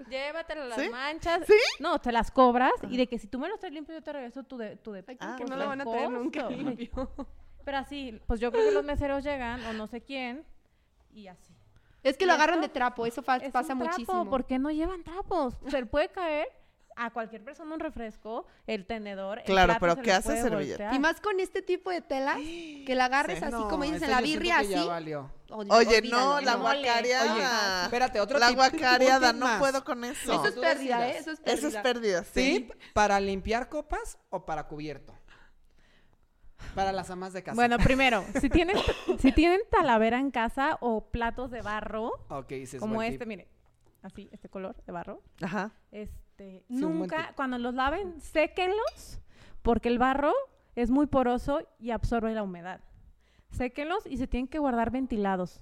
Llévatelas las ¿Sí? manchas. ¿Sí? No, te las cobras y de que si tú me los traes limpios yo te regreso tu de, tu de Ay, Ah, que no lo van a tener nunca limpio. Pero así, pues yo creo que los meseros llegan, o no sé quién, y así. Es que ¿Y lo agarran esto? de trapo, eso Es pasa un trapo, muchísimo. ¿Por qué no llevan trapos? Se le puede caer a cualquier persona un refresco, el tenedor, el Claro, plato pero se ¿qué hace servilleta? voltear. Y más con este tipo de telas, que la agarres Sí. así No, como dices en esa la birria, que ya así. valió. Oye, olvídalo, no, la. Oye, espérate, otro La tip no más. puedo con eso. Eso es pérdida. ¿eh? Eso es pérdida. Eso es pérdida, sí. Tip para limpiar copas o para cubierto. Para las amas de casa. Bueno, primero, si tienen, si tienen talavera en casa o platos de barro, como este, tip. mire, así, este color de barro, Ajá. este, Sí, buen nunca, cuando los laven, séquenlos, porque el barro es muy poroso y absorbe la humedad. Séquenlos y se tienen que guardar ventilados.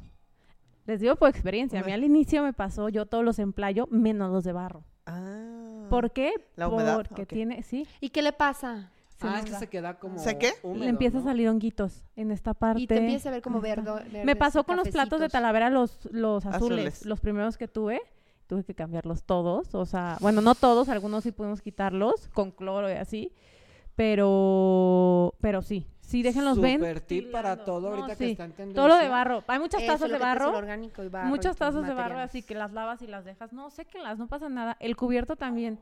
Les digo por experiencia, a mí al inicio me pasó, yo todos los emplayo, menos los de barro. Ah. ¿Por qué? La humedad, Porque tiene, sí, ¿Y qué le pasa? se ah, es que se queda como ¿Se qué? húmedo, le empieza ¿no? a salir honguitos en esta parte. Y te empieza a ver como verde. Me pasó con los platos de Talavera, los, los azules, Azules. los primeros que tuve. Tuve que cambiarlos todos, o sea, bueno, no todos, algunos sí pudimos quitarlos con cloro y así, pero, pero sí, sí, déjenlos ven. Super tip para todo ahorita que está en tendencia. Todo lo de barro, hay muchas tazas de barro, orgánico y barro muchas tazas de barro, así que las lavas y las dejas, no, séquenlas, no pasa nada. El cubierto también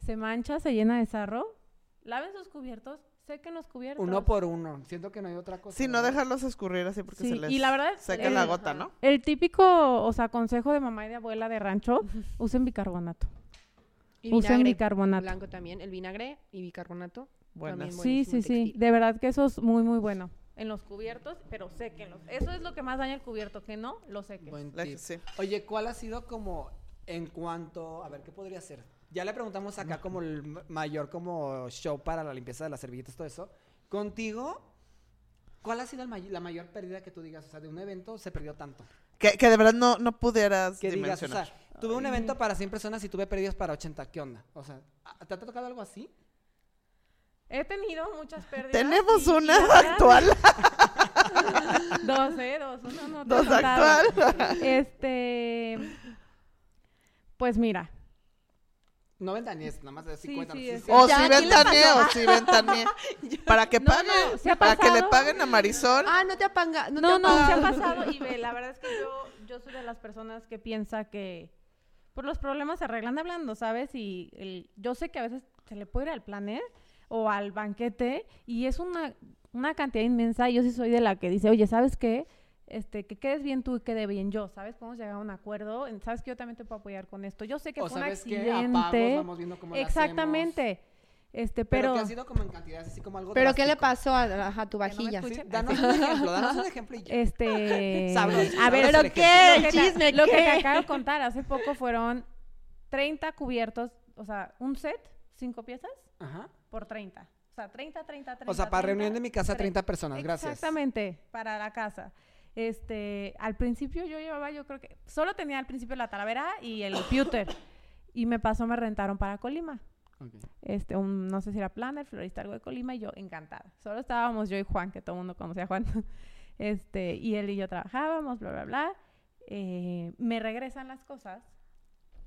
se mancha, se llena de sarro, laven sus cubiertos, sequen los cubiertos. Uno por uno. Siento que no hay otra cosa. Sí, no dejarlos escurrir así porque Sí, se les y la verdad, seca el- la gota, ¿no? El típico, o sea, consejo de mamá y de abuela de rancho, usen bicarbonato. Y Usen vinagre bicarbonato. blanco también, el vinagre y bicarbonato. buenas. También Sí, sí, sí. De verdad que eso es muy, muy bueno. En los cubiertos, pero séquenlos. Eso es lo que más daña el cubierto, que no lo seques. Buen tip. sí. Oye, ¿cuál ha sido como en cuanto, a ver, qué podría ser? Ya le preguntamos acá como el mayor como show para la limpieza de las servilletas, todo eso. Contigo, ¿cuál ha sido el may- la mayor pérdida que tú digas? O sea, de un evento se perdió tanto. Que, que de verdad no, no pudieras Que digas, o dimensionar. sea, tuve un evento para 100 personas y tuve pérdidas para 80. ¿Qué onda? O sea, ¿te ha tocado algo así? He tenido muchas pérdidas. Tenemos y- una actual. Dos, ¿eh? Dos. Uno no te Dos actual. Este. Pues mira. No ventanees, nada más de 50. sí, sí, es sí. O si ¿qué le ventaneé, pasó? o si ventaneé. Para que No, paguen, no, ¿se ha para que le pasado? paguen a Marisol. Ah, no te apanga. No, No, te no, se ha pasado. Y ve, la verdad es que yo, yo soy de las personas que piensa que por los problemas se arreglan hablando, ¿sabes? Y el- yo sé que a veces se le puede ir al planner o al banquete y es una, una cantidad inmensa. Y yo sí soy de la que dice, oye, ¿sabes qué? Este, que quedes bien tú y quede bien yo, ¿sabes? Podemos llegar a un acuerdo. Sabes que yo también te puedo apoyar con esto. Yo sé que O fue un sabes que a accidente. pagos vamos viendo cómo. Exactamente. Este, Pero, pero, que ha sido como en cantidades, así como algo ¿Pero qué le drástico. pasó a, a tu no vajilla? escuché. Sí, danos un ejemplo, danos un ejemplo y ya. Este. Sabroso, a ver, ¿Pero qué? El que chisme, Lo que te acabo de contar, hace poco fueron 30 cubiertos, o sea, un set, cinco piezas, Ajá. por 30. O sea, 30, 30, 30. O sea, para 30, reunión de mi casa, 30. 30 personas, gracias. Exactamente, para la casa. Este, al principio yo llevaba, yo creo que, solo tenía al principio la talavera y el pewter. y me pasó, me rentaron para Colima. Ok. Este, un, no sé si era planner, florista, algo de Colima, y yo encantada. Solo estábamos yo y Juan, que todo el mundo conocía a Juan. Este, y él y yo trabajábamos, bla, bla, bla. Eh, me regresan las cosas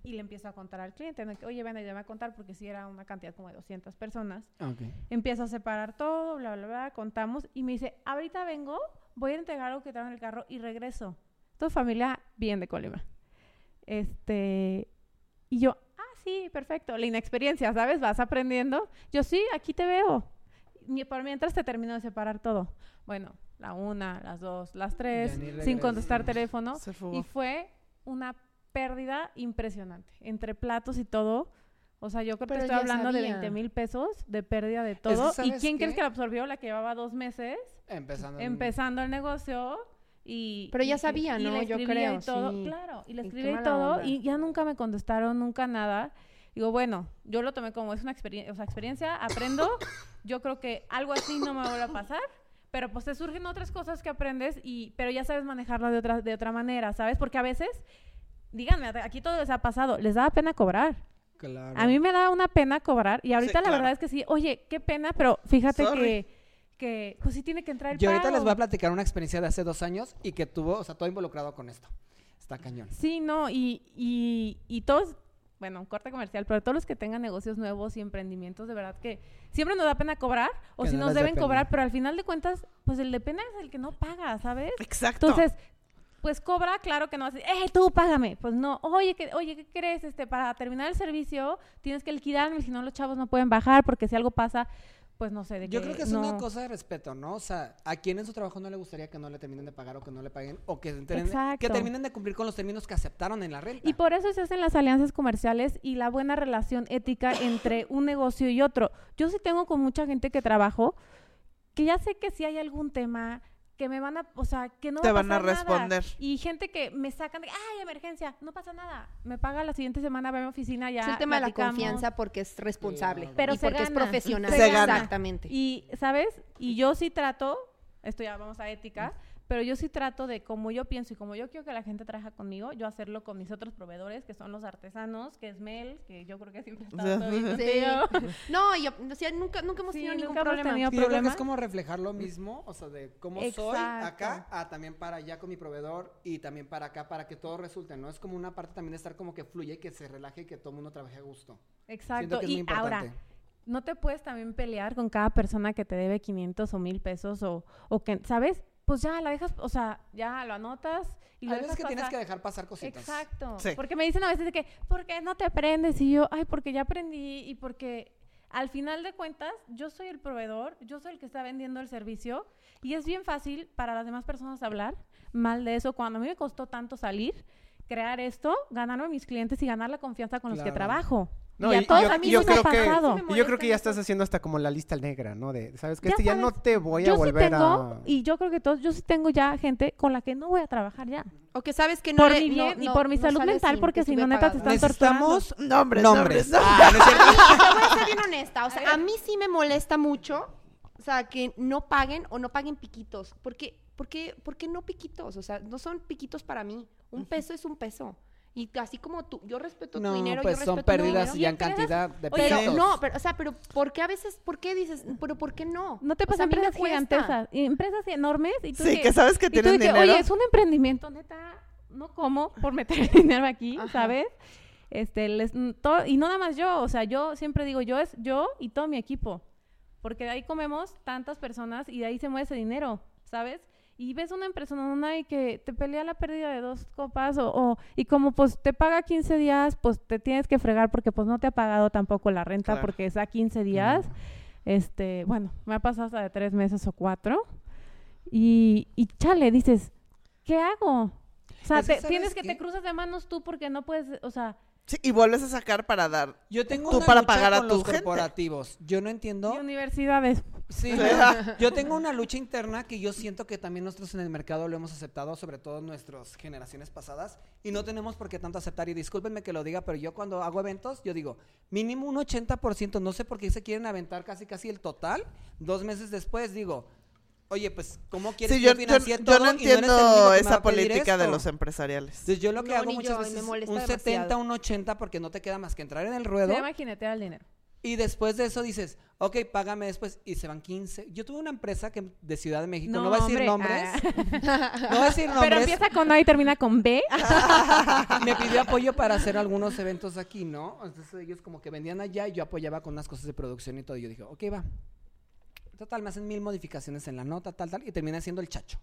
y le empiezo a contar al cliente, ¿no? Que, oye, ven, ayúdame a contar, porque si era una cantidad como de 200 personas. Ok. Empiezo a separar todo, bla, bla, bla, contamos, y me dice, ahorita vengo, voy a entregar algo que traigo en el carro y regreso. Tu familia bien de Colima. Este, y yo, ah, sí, perfecto. La inexperiencia, ¿sabes? Vas aprendiendo. Yo, sí, aquí te veo. Por mientras te termino de separar todo. Bueno, la una, las dos, las tres, sin contestar teléfono. Se fugó. Y fue una pérdida impresionante. Entre platos y todo. O sea, yo creo que estoy hablando de sabía. 20 mil pesos de pérdida de todo. ¿Y ¿sabes quién qué? crees que la absorbió? La que llevaba dos meses Empezando. en- empezando el negocio y... Pero ya y- sabía, y ¿no? Yo creo, y todo, sí. claro. Y le escribí y todo onda. y ya nunca me contestaron, nunca nada. Digo, bueno, yo lo tomé como es una experiencia, o sea, experiencia, aprendo. yo creo que algo así no me vuelve a pasar. Pero pues te surgen otras cosas que aprendes y pero ya sabes manejarlo de otra de otra manera, ¿sabes? Porque a veces díganme, aquí todo les ha pasado, les daba pena cobrar. Claro. A mí me da una pena cobrar y ahorita la claro. verdad es que sí, oye, qué pena, pero fíjate Sorry. que, que pues sí tiene que entrar el Yo ahorita pago. les voy a platicar una experiencia de hace dos años y que tuvo, o sea, todo involucrado con esto. Está cañón. Sí, no, y, y, y todos, bueno, un corte comercial, pero todos los que tengan negocios nuevos y emprendimientos, de verdad que siempre nos da pena cobrar o Que si no nos deben cobrar, pero al final de cuentas, pues el de pena es el que no paga, ¿sabes? Exacto. Entonces, pues cobra, claro que no decir, ¡eh, tú págame! Pues no, oye, ¿qué, oye, ¿qué crees? Este, para terminar el servicio tienes que liquidarme, si no los chavos no pueden bajar, porque si algo pasa, pues no sé, de Yo creo que es una cosa de respeto, ¿no? O sea, a quien en su trabajo no le gustaría que no le terminen de pagar o que no le paguen o que, terminen- Exacto. que terminen de cumplir con los términos que aceptaron en la renta. Y por eso se hacen las alianzas comerciales y la buena relación ética entre un negocio y otro. Yo sí tengo con mucha gente que trabajo que ya sé que si hay algún tema que me van a, o sea, que no Te va van a nada. responder. Y gente que me sacan de, ay, emergencia, no pasa nada. Me paga la siguiente semana, va a mi oficina, ya es el tema de la confianza porque es responsable. Pero y se porque es profesional. Se gana. Exactamente. Y, ¿sabes? Y yo sí trato, esto ya vamos a ética, pero yo sí trato de como yo pienso y como yo quiero que la gente trabaja conmigo, yo hacerlo con mis otros proveedores, que son los artesanos, que es Mel, que yo creo que siempre ha estado todo bien Sí. No, yo, o sea, nunca, nunca hemos Sí, tenido ningún nunca hemos problema. tenido Sí, yo creo que problema. es como reflejar lo mismo, o sea, de cómo soy acá, a también para allá con mi proveedor y también para acá, para que todo resulte, ¿no? Es como una parte también de estar como que fluye, que se relaje y que todo el mundo trabaje a gusto. Exacto. que es muy Y ahora, importante. no te puedes también pelear con cada persona que te debe 500 o 1000 pesos o, o que, ¿sabes? Pues ya la dejas, o sea, ya lo anotas y lo Hay veces dejas que tienes que dejar pasar cositas. Exacto. Sí. Porque me dicen a veces de que, ¿por qué no te aprendes? Y yo, ay, porque ya aprendí y porque al final de cuentas yo soy el proveedor, yo soy el que está vendiendo el servicio y es bien fácil para las demás personas hablar mal de eso. Cuando a mí me costó tanto salir, crear esto, ganarme a mis clientes y ganar la confianza con los que trabajo. No, y a todos yo- a mí yo sí me ha creo que- pasado. Me Y yo creo que ya estás haciendo hasta como la lista negra, ¿no? De, ¿sabes que Ya Este ya no te voy a sí volver tengo, a... y yo creo que todos, yo sí tengo ya gente con la que no voy a trabajar ya. O que sabes que no por le- mi no- bien no- por mi no salud mental, sin porque que si no, neta, te están torturando. Necesitamos Nombres, nombres. nombres. Ah, te voy a ser bien honesta. O sea, a mí sí me molesta mucho, o sea, que no paguen o no paguen piquitos. Porque, porque, ¿Por qué no piquitos? O sea, no son piquitos para mí. Un peso es un peso. Y así como tú, yo respeto tu No, dinero, pues yo son respeto tu pérdidas dinero. ya en cantidad de Oye, Pero pesos. no, pero, o sea, pero ¿por qué a veces, por qué dices, pero por qué no? No te O sea, pasa a mí me empresas cuesta. gigantes, empresas enormes y tú Sí, que- que sabes que y tú tienen que, dinero. Oye, es un emprendimiento, neta, no como por meter dinero aquí, Ajá. ¿sabes? Este, les, mm, to- y no nada más yo, o sea, yo siempre digo, yo es yo y todo mi equipo, porque de ahí comemos tantas personas y de ahí se mueve ese dinero, ¿sabes? Y ves una persona y que te pelea la pérdida de dos copas o, o- y como pues te paga 15 días, pues te tienes que fregar porque pues no te ha pagado tampoco la renta Claro. porque es a 15 días. Este, bueno, me ha pasado hasta de tres meses o cuatro. Y, y chale, dices, ¿qué hago? O sea, Es que, te- ¿sabes tienes que qué? te cruzas de manos tú porque no puedes, o sea, Sí, y vuelves a sacar para dar. Yo tengo Tú una para lucha pagar a con los gente. corporativos. Yo no entiendo. y universidades. Sí, yo tengo una lucha interna que yo siento que también nosotros en el mercado lo hemos aceptado, sobre todo nuestras generaciones pasadas, y no tenemos por qué tanto aceptar. Y discúlpenme que lo diga, pero yo cuando hago eventos, yo digo, mínimo un 80%, no sé por qué se quieren aventar casi casi el total. Dos meses después digo, oye, pues, ¿cómo quieres Sí, que yo, yo yo- todo? yo no entiendo esa política de los empresariales. Entonces yo lo que No, hago muchas veces me un demasiado. 70, un 80, porque no te queda más que entrar en el ruedo. jinetear el dinero. Y después de eso dices, ok, págame después. Y se van 15. Yo tuve una empresa que de Ciudad de México, no, voy a decir hombre, nombres. ah. No voy a decir nombres. Pero empieza con A y termina con B. Me pidió apoyo para hacer algunos eventos aquí, ¿no? Entonces ellos como que vendían allá y yo apoyaba con unas cosas de producción y todo. Y yo dije, ok, va. Total, me hacen mil modificaciones en la nota, tal, tal. Y terminé siendo el chacho.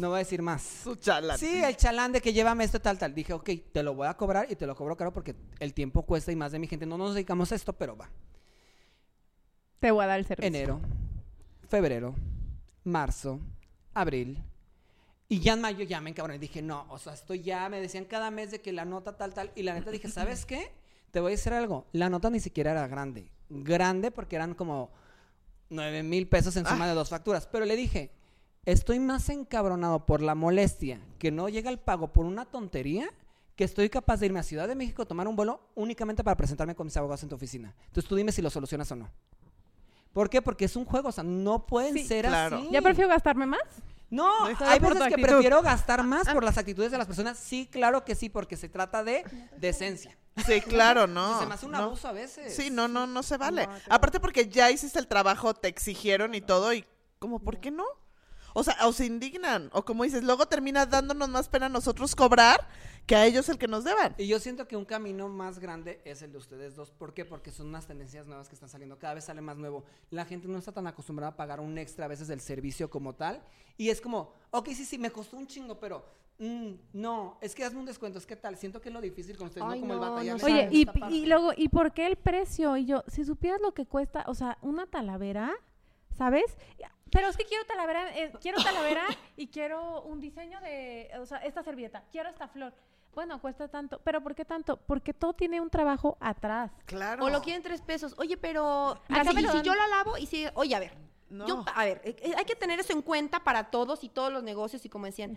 No voy a decir más. Su chala. Sí, el chalán de que llévame esto, tal, tal. Dije, ok, te lo voy a cobrar y te lo cobro caro porque el tiempo cuesta y más de mi gente no nos dedicamos a esto, pero va. Te voy a dar el servicio. enero, febrero, marzo, abril. Y ya en mayo ya me encabroné. Dije, no, o sea, estoy ya, me decían cada mes de que la nota tal, tal. Y la neta dije, ¿sabes qué? Te voy a decir algo. La nota ni siquiera era grande. Grande porque eran como 9 mil pesos en suma de dos facturas. Pero le dije, estoy más encabronado por la molestia que no llega el pago por una tontería que estoy capaz de irme a Ciudad de México, tomar un vuelo únicamente para presentarme con mis abogados en tu oficina. Entonces tú dime si lo solucionas o no. ¿Por qué? Porque es un juego, o sea, no pueden Sí, ser claro. así. Ya prefiero gastarme más. No, hay veces que actitud. prefiero gastar más por las actitudes de las personas. Sí, claro que sí, porque se trata de decencia. Sí, claro, no. se me hace un no. abuso a veces. Sí, no, no, no se vale. No, Aparte porque ya hiciste el trabajo, te exigieron y todo, y como, ¿por qué no? O sea, o se indignan, o como dices, luego termina dándonos más pena a nosotros cobrar que a ellos el que nos deban. Y yo siento que un camino más grande es el de ustedes dos. ¿Por qué? Porque son unas tendencias nuevas que están saliendo. Cada vez sale más nuevo. La gente no está tan acostumbrada a pagar un extra a veces del servicio como tal. Y es como, ok, sí, sí, me costó un chingo, pero mm, no, es que hazme un descuento. Es que tal, siento que es lo difícil con ustedes, Ay, no como el batallar. no Oye, y, luego, ¿y por qué el precio? Y yo, si supieras lo que cuesta, o sea, una talavera, ¿sabes? Pero es que quiero talavera, eh, quiero talavera y quiero un diseño de, o sea, esta servilleta, quiero esta flor. Bueno, cuesta tanto, pero ¿por qué tanto? Porque todo tiene un trabajo atrás. Claro. O lo quieren tres pesos. Oye, pero Acá me lo si dan. yo la lavo y si, oye, a ver, No. yo, a ver, eh, eh, hay que tener eso en cuenta para todos y todos los negocios y como decían,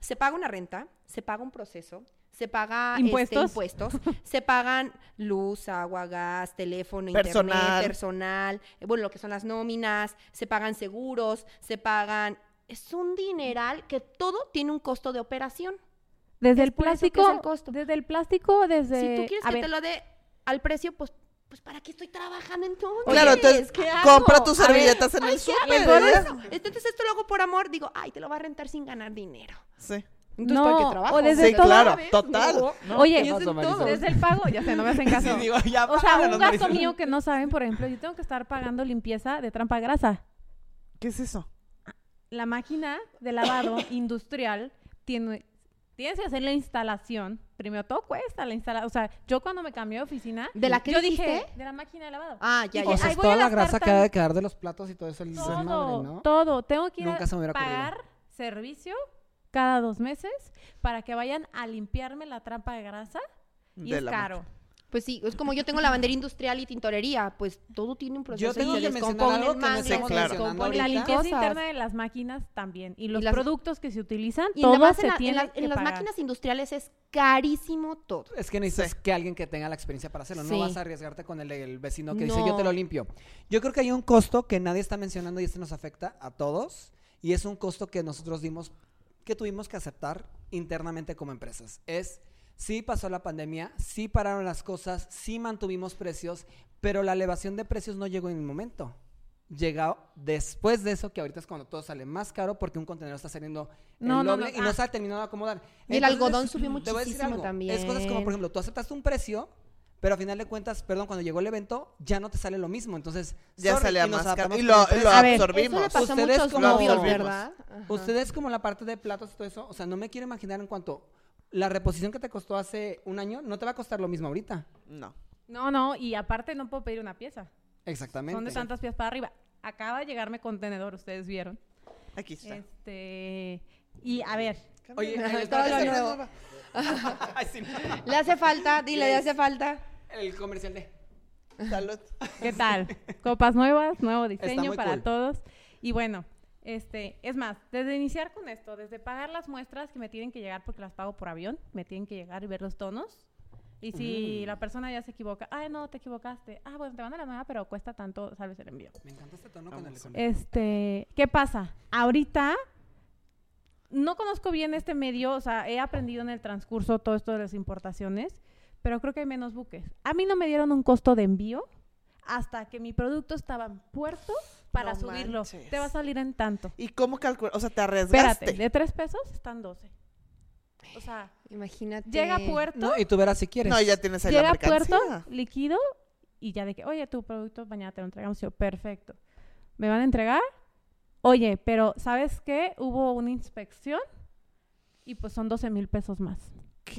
se paga una renta, se paga un proceso, se paga este, ¿Impuestos? impuestos, se pagan luz, agua, gas, teléfono, Personal. internet, personal, eh, bueno, lo que son las nóminas, se pagan seguros, se pagan es un dineral que todo tiene un costo de operación. Desde Es el plástico, el costo. desde el plástico, desde... si tú quieres a que ver, te lo dé al precio, pues pues ¿para qué estoy trabajando entonces? Claro, entonces ¿Qué compra tus ver, servilletas en ay, el ¿qué súper. Entonces esto lo hago por amor, digo, ay, te lo va a rentar sin ganar dinero. Sí. Entonces, No, ¿para qué trabajo? o desde Sí, todo- claro, total. No. Oye, todo. desde el pago, ya sé, no me hacen caso. Sí, digo, ya O sea, un gasto Marisol. mío que no saben, por ejemplo, yo tengo que estar pagando limpieza de trampa grasa. ¿Qué es eso? La máquina de lavado industrial tiene tienes que hacer la instalación. Primero todo cuesta la instalación. O sea, yo cuando me cambié de oficina, ¿De la que yo dijiste? dije de la máquina de lavado. Ah, ya, Dije, O sea, "Ay, es voy a toda la grasa que tanto". ha de quedar de los platos y todo eso. El todo, desmadre, ¿no? todo. Tengo que ir Nunca a se me hubiera ocurrido. pagar servicio cada dos meses para que vayan a limpiarme la trampa de grasa y De es caro. Pues sí, es como yo tengo lavandería industrial y tintorería, pues todo tiene un proceso. Yo tengo y se que mencionar descompone algo el que no mangle, estamos se claro. La limpieza interna de las máquinas también. Y los las- productos que se utilizan, Y todo además se en, la- en las- que en las pagar. máquinas industriales es carísimo todo. Es que necesitas Sí. que alguien que tenga la experiencia para hacerlo. No Sí. vas a arriesgarte con el, el vecino que dice yo te lo limpio. Yo creo que hay un costo que nadie está mencionando y este nos afecta a todos. Y es un costo que nosotros dimos, que tuvimos que aceptar internamente como empresas. Es, sí pasó la pandemia, sí pararon las cosas, sí mantuvimos precios, pero la elevación de precios no llegó en el momento. Llegó después de eso, que ahorita es cuando todo sale más caro porque un contenedor está saliendo No, el no, doble no, y no ah. se ha terminado de acomodar. Y el algodón subió te voy a decir muchísimo algo, también. Es cosas como, por ejemplo, tú aceptaste un precio, pero a final de cuentas, perdón, cuando llegó el evento, ya no te sale lo mismo. Entonces, Ya sorry, salía y más caro. Y lo, el precio. lo A ver, absorbimos. Eso le pasó a Ustedes muchos como-. ¿verdad? Ajá. Ustedes como la parte de platos y todo eso, o sea, no me quiero imaginar en cuanto la reposición que te costó hace un año, no te va a costar lo mismo ahorita. No. No, no, y aparte no puedo pedir una pieza. Exactamente. Son de tantas piezas para arriba. Acaba de llegarme contenedor, ustedes vieron. Aquí está. Este, y a ver, Oye, Todo lo nuevo. Ay, sí, no. Le hace falta, dile, le hace falta. El comercial de... Salud. ¿qué tal? Copas nuevas, nuevo diseño para cool. todos. Y bueno, este, es más, desde iniciar con esto, desde pagar las muestras que me tienen que llegar porque las pago por avión, me tienen que llegar y ver los tonos. Y si Mm. la persona ya se equivoca, ay, no, te equivocaste. Ah, bueno, te mando la nueva, pero cuesta tanto, salves el envío. Me encanta este tono con el con- Este, ¿qué pasa? Ahorita no conozco bien este medio, o sea, he aprendido en el transcurso todo esto de las importaciones, pero creo que hay menos buques. A mí no me dieron un costo de envío hasta que mi producto estaba en puerto para No subirlo. manches. Te va a salir en tanto. ¿Y cómo calculas? O sea, te arriesgaste. Espérate, de tres pesos están 12. O sea, Imagínate. llega a puerto, No, y tú verás si quieres. No, ya tienes ahí la llega a puerto, líquido, y ya de que, oye, tu producto mañana te lo entregamos. Yo, perfecto. ¿Me van a entregar? Oye, pero ¿sabes qué? Hubo una inspección y pues son 12 mil pesos más.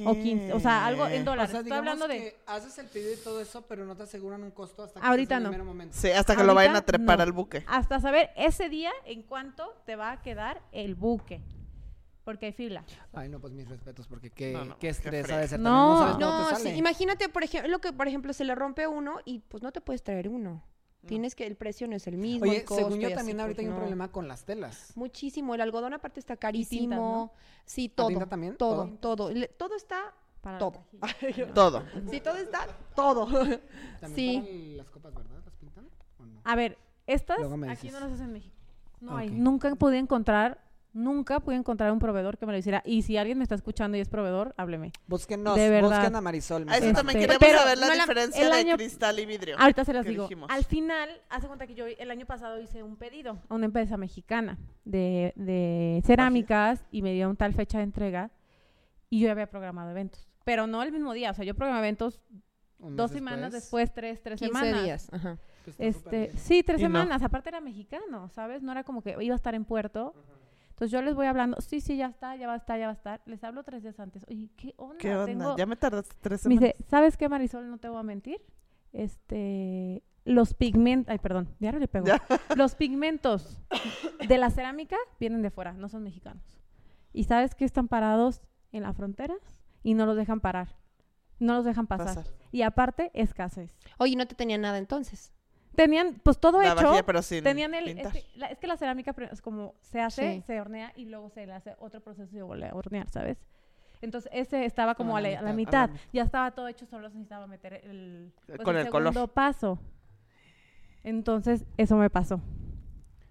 O 15, o sea, algo en O dólares. sea, Estoy hablando de... que haces el pedido y todo eso, pero no te aseguran un costo hasta que Ahorita no. el mero momento. Sí, hasta que lo vayan a Ahorita, trepar no. al buque. Hasta saber ese día en cuánto te va a quedar el buque. Porque hay fila. Ay, no, pues mis respetos, porque qué, No, no, qué qué estrés frega. ha de ser. No. también, sabes No, te sí, imagínate, por ejemplo, lo que por ejemplo se le rompe uno y pues no te puedes traer uno. Tienes que el precio no es el mismo. Oye, el costo según yo y así, también ahorita pues, hay un no. problema con las telas. Muchísimo, el algodón aparte está carísimo. tintas, ¿no? Sí, ¿La todo. tinta también? Todo, ¿Todo? todo. Le- todo está Para todo. Todo. sí, todo está todo. También Sí. para las copas, ¿verdad? ¿Las pintan? ¿O no? A ver, estas aquí no las hacen en México. No hay. Ok. Nunca pude encontrar, nunca pude encontrar un proveedor que me lo hiciera. Y si alguien me está escuchando y es proveedor, hábleme. Búsquenos, De verdad. busquen a Marisol. A eso Marisol. también Este, queremos pero saber la no diferencia el de año- cristal y vidrio. Ahorita se las digo. dijimos. Al final, hace cuenta que yo el año pasado hice un pedido a una empresa mexicana de, de cerámicas y me dio un tal fecha de entrega y yo ya había programado eventos. Pero no el mismo día, o sea, yo programé eventos dos semanas después, tres, tres 15 semanas. días. Ajá. Pues Este, sí, tres Y no. semanas. Aparte era mexicano, ¿sabes? No era como que iba a estar en puerto. Entonces yo les voy hablando, sí, sí, ya está, ya va a estar, ya va a estar. Les hablo tres días antes. Oye, ¿qué onda? ¿Qué onda? Tengo- Ya me tardaste tres Me semanas. dice, ¿sabes qué, Marisol? No te voy a mentir. Este, los pigmentos, ay, perdón, ya no le pego. Ya. Los pigmentos de la cerámica vienen de fuera, no son mexicanos. ¿Y sabes que están parados en la frontera? Y no los dejan parar. No los dejan pasar. Pasar. Y aparte, escasez. Oye, no te tenía nada entonces. Tenían, pues todo La hecho. vajilla, pero sin Tenían el, este, la- es que la cerámica es como se hace, Sí. se hornea y luego se le hace otro proceso de volver a hornear, ¿sabes? Entonces ese estaba como Ah, a, la la, a la mitad, a la mitad, ya estaba todo hecho, solo se necesitaba meter el, pues, Con el color. segundo paso. Entonces eso me pasó.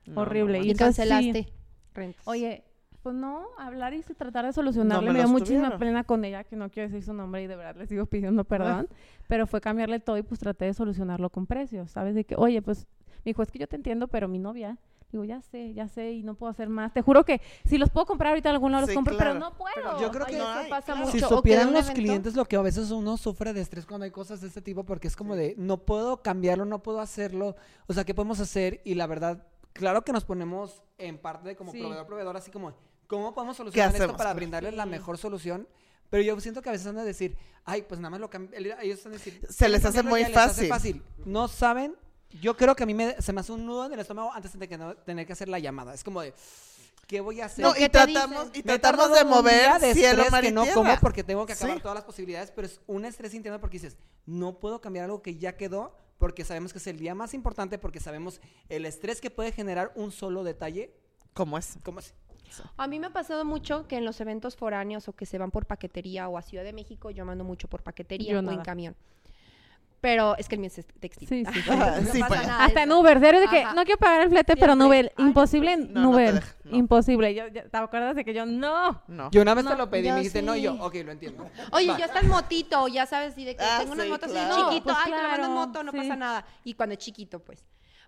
No, horrible. no, Y Y entonces sí. cancelaste. rentas. Oye, pues no, hablar y tratar de solucionarle. me me dio muchísima tuvieron. pena con ella, que no quiero decir su nombre y de verdad le sigo pidiendo perdón. Pero fue cambiarle todo y pues traté de solucionarlo con precios, ¿sabes? De que, oye, pues, me dijo, es que yo te entiendo, pero mi novia. Digo, ya sé, ya sé y no puedo hacer más. Te juro que si los puedo comprar ahorita lado los Sí, compro, claro. pero no puedo. Pero yo creo que no hay, pasa claro. mucho. Si supieran los evento- clientes lo que a veces uno sufre de estrés cuando hay cosas de este tipo, porque es como de, no puedo cambiarlo, no puedo hacerlo, o sea, ¿qué podemos hacer? Y la verdad, claro que nos ponemos en parte de como Sí. proveedor, proveedor, así como, ¿cómo podemos solucionar esto para brindarles la mejor solución? Pero yo siento que a veces han de decir, ay, pues nada más lo cambio, ellos están de decir, Se les "Quieren hace muy les hace fácil. No saben, yo creo que a mí me, se me hace un nudo en el estómago antes de que no, tener que hacer la llamada. Es como de, ¿qué voy a hacer? No, ¿Qué y tratamos, y tratamos de un mover día de cielo, estrés mar que no tierra. como porque tengo que acabar Sí. todas las posibilidades, pero es un estrés interno porque dices, no puedo cambiar algo que ya quedó porque sabemos que es el día más importante porque sabemos el estrés que puede generar un solo detalle. ¿Cómo es? ¿Cómo es? A mí me ha pasado mucho que en los eventos foráneos o que se van por paquetería o a Ciudad de México, yo mando mucho por paquetería Yo o en camión. Pero es que el mío es textil. Sí, sí, sí. No sí, pasa pues. nada, Hasta en Uber, serio de que Ajá. no quiero pagar el flete, pero en Siempre. Uber, imposible en No, no te Uber. Imposible. Yo, ya- ¿Te acuerdas de que yo no? No. Yo una vez No, te lo pedí y yo me dijiste, no, y yo, ok, lo entiendo. Oye, Va. yo hasta en motito, ya sabes, y de que Ah, tengo unas motos claro. así chiquito, pues ay, te lo mando en claro, moto, no sí. pasa nada. Y cuando es chiquito, pues.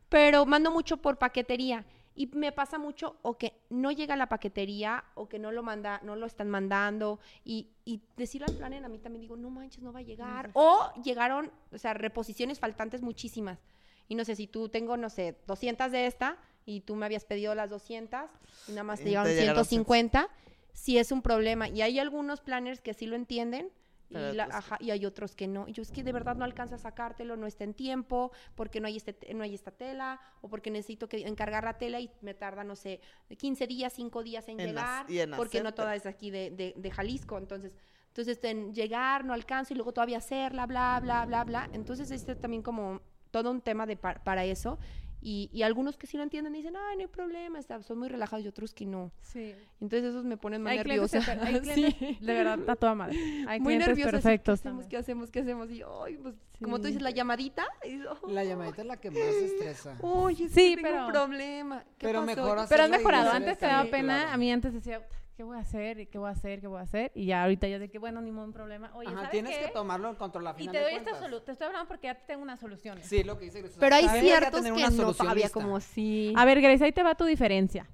Pero mando mucho por paquetería. Y me pasa mucho o que no llega la paquetería o que no lo manda, no lo están mandando. Y, y decirle al planner, a mí también digo, no manches, no va a llegar. O llegaron, o sea, reposiciones faltantes muchísimas. Y no sé, si tú tengo, no sé, 200 de esta y tú me habías pedido las 200 y nada más te llegaron te llegaron 150, sí es un problema. Y hay algunos planners que sí lo entienden y, la- otros ajá, y hay otros que no. Y yo es que de verdad no alcanza a sacártelo, no está en tiempo, porque no hay, este, te- no hay esta tela, o porque necesito que encargar la tela y me tarda, no sé, 15 días, 5 días en, En llegar, en porque no toda es aquí de, de- de Jalisco. Entonces, entonces en llegar no alcanzo y luego todavía hacerla, bla, bla, bla, bla. Entonces, este también como todo un tema de pa- para eso. Y, y algunos que sí lo entienden dicen, ay, no hay problema, está- son muy relajados y otros que no. Sí. Entonces esos me ponen más Hay nerviosa. super- hay clientes Sí. de verdad, a toda madre. Hay muy nerviosa. así, perfectos ¿Qué hacemos? ¿Qué hacemos? ¿Qué hacemos? Y ay, pues, como tú dices, la llamadita. y, La llamadita es la que más estresa. Oye, sí, Sí, tengo pero- un problema. ¿Qué pero pasó? mejor ¿Qué hacer- Pero has mejorado. Antes te daba pena. claro. A mí antes decía, ¿qué voy a hacer? ¿Y ¿Qué voy a hacer? ¿Qué voy a hacer? Y ya ahorita ya de que, bueno, ni un problema. Oye, Ajá, ¿sabes tienes qué? que tomarlo en control a Y te de doy esta solución. Te estoy hablando porque ya tengo una solución. Sí, lo que dice Grace. Pero hay Debería ciertos tener que una no, solución lista. como sí. A ver, Grace, ahí te va tu diferencia.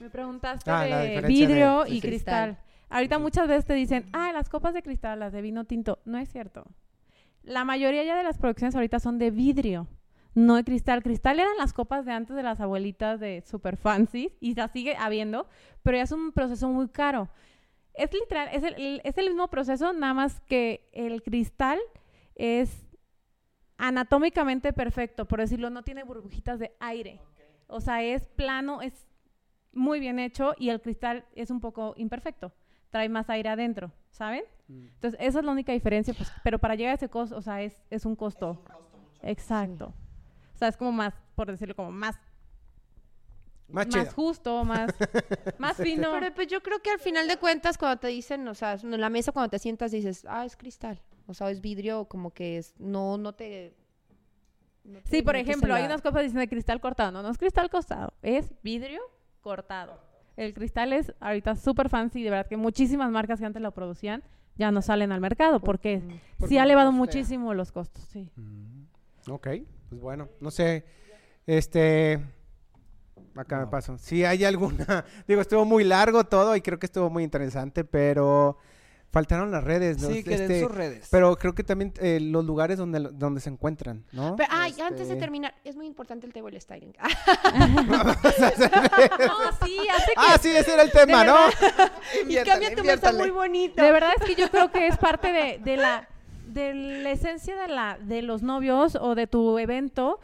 Me preguntaste Ah, la de diferencia de- vidrio sí, y sí. cristal. Ahorita muchas veces te dicen, ah, las copas de cristal, las de vino tinto. No es cierto. La mayoría ya de las producciones ahorita son de vidrio, no de cristal. Cristal eran las copas de antes de las abuelitas de super fancy y la sigue habiendo, pero ya es un proceso muy caro. Es literal, es el, el- es el mismo proceso, nada más que el cristal es anatómicamente perfecto, por decirlo, no tiene burbujitas de aire. O sea, es plano, es muy bien hecho y el cristal es un poco imperfecto. Trae más aire adentro, ¿saben? Entonces, esa es la única diferencia, pues, pero para llegar a ese costo, o sea, es, es un costo. Exacto. O sea, es como más, por decirlo, como más, Más más, justo, más, más fino. Pero pues yo creo que al final de cuentas cuando te dicen, o sea, en la mesa cuando te sientas dices, ah, es cristal. O sea, es vidrio, como que es, no, no te... no te Sí, por ejemplo, hay unas copas que dicen de cristal cortado. No, no es cristal cortado, es vidrio cortado. El cristal es ahorita súper fancy, de verdad que muchísimas marcas que antes lo producían ya no salen al mercado porque Porque sí ha no elevado costea. muchísimo los costos, sí. Mm, Ok, pues bueno, no sé, este, acá me paso. Si hay alguna, digo, estuvo muy largo todo y creo que estuvo muy interesante, pero faltaron las redes, ¿no? Sí, que den Este, sus redes. Pero creo que también eh, los lugares donde, donde se encuentran, ¿no? Pero, ay, antes de Este, terminar, es muy importante el table styling. No, sí, hace que Ah, sí, ese era el tema, ¿no? y Inviértale, cambia tu mesa muy bonito. De verdad es que yo creo que es parte de, de la de la esencia de la de los novios o de tu evento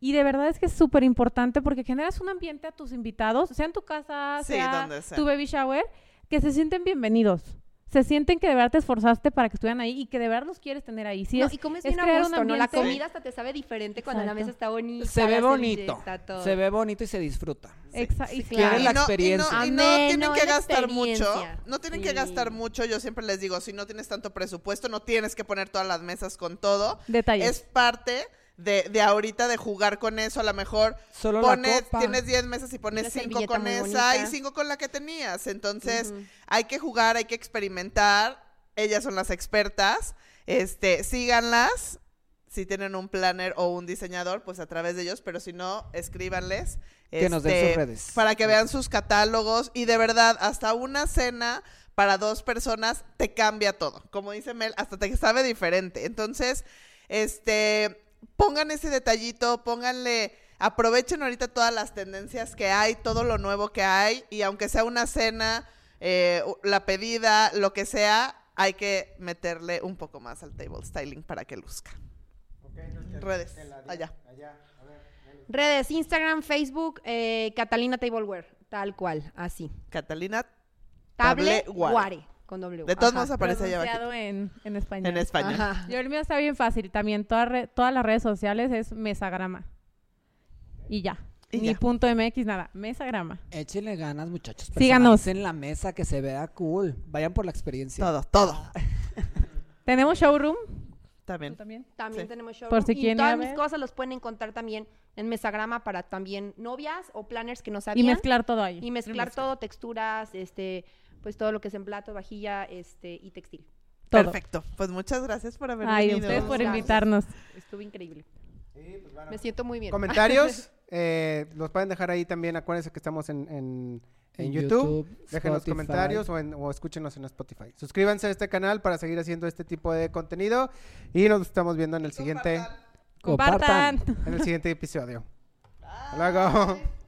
y de verdad es que es súper importante porque generas un ambiente a tus invitados, sea en tu casa, Sí, sea donde sea. tu baby shower, que se sienten bienvenidos. Se sienten que de verdad te esforzaste para que estuvieran ahí y que de verdad los quieres tener ahí. Sí, No, es, y comes es bien a gusto, ¿no? La comida hasta te sabe diferente cuando la Exacto. mesa está bonita. se ve bonito. servilleta. Se ve bonito y se disfruta. Exa- y sí, claro. Quieren la Y no- y no- experiencia. Y no, tienen que gastar mucho. No tienen que gastar mucho. Yo siempre les digo, si no tienes tanto presupuesto, no tienes que poner todas las mesas con todo. Detalles. Es parte de, de ahorita de jugar con eso. A lo mejor Solo la pones, tienes 10 mesas y pones 5 servilleta con esa bonita. y 5 con la que tenías. Entonces, hay que jugar, hay que experimentar. Ellas son las expertas. Este, síganlas. Si tienen un planner o un diseñador, pues a través de ellos, pero si no, escríbanles. Que nos den este, sus redes. Para que vean sus catálogos y de verdad, hasta una cena para dos personas te cambia todo. Como dice Mel, hasta te sabe diferente. Entonces, este, pongan ese detallito, pónganle, aprovechen ahorita todas las tendencias que hay, todo lo nuevo que hay y aunque sea una cena, eh, la pedida, lo que sea, hay que meterle un poco más al table styling para que luzca. Redes, allá. Redes, Instagram, Facebook, eh, Catalina Tableware. Tal cual, así. Catalina Table Table Guare. Con. De todos modos aparece allá abajo. En, en español. En español. Ajá. Yo el mío está bien fácil. También todas re- todas las redes sociales es mesagrama. Y ya. Y Ni ya. punto MX, nada. Mesagrama. Échenle ganas, muchachos. Síganos. en la mesa, que se vea cool. Vayan por la experiencia. Todo, todo. Tenemos showroom. También. ¿Tú también? También Sí. tenemos showroom. Por si y todas mis cosas los pueden encontrar también en Mesagrama para también novias o planners que no Y sabían. mezclar todo ahí. Y mezclar todo, texturas, este, pues todo lo que es en plato, vajilla, este, y textil. Todo. Perfecto. Pues muchas gracias por haber Ay, venido. ustedes por Gracias. invitarnos. Estuvo increíble. Sí, pues, bueno. Me siento muy bien. Comentarios, eh, los pueden dejar ahí también. Acuérdense que estamos en, en- en YouTube. Dejen los comentarios o, en- o escúchenos en Spotify. Suscríbanse a este canal para seguir haciendo este tipo de contenido y nos estamos viendo en el siguiente, Compartan. en el siguiente episodio. Hasta luego.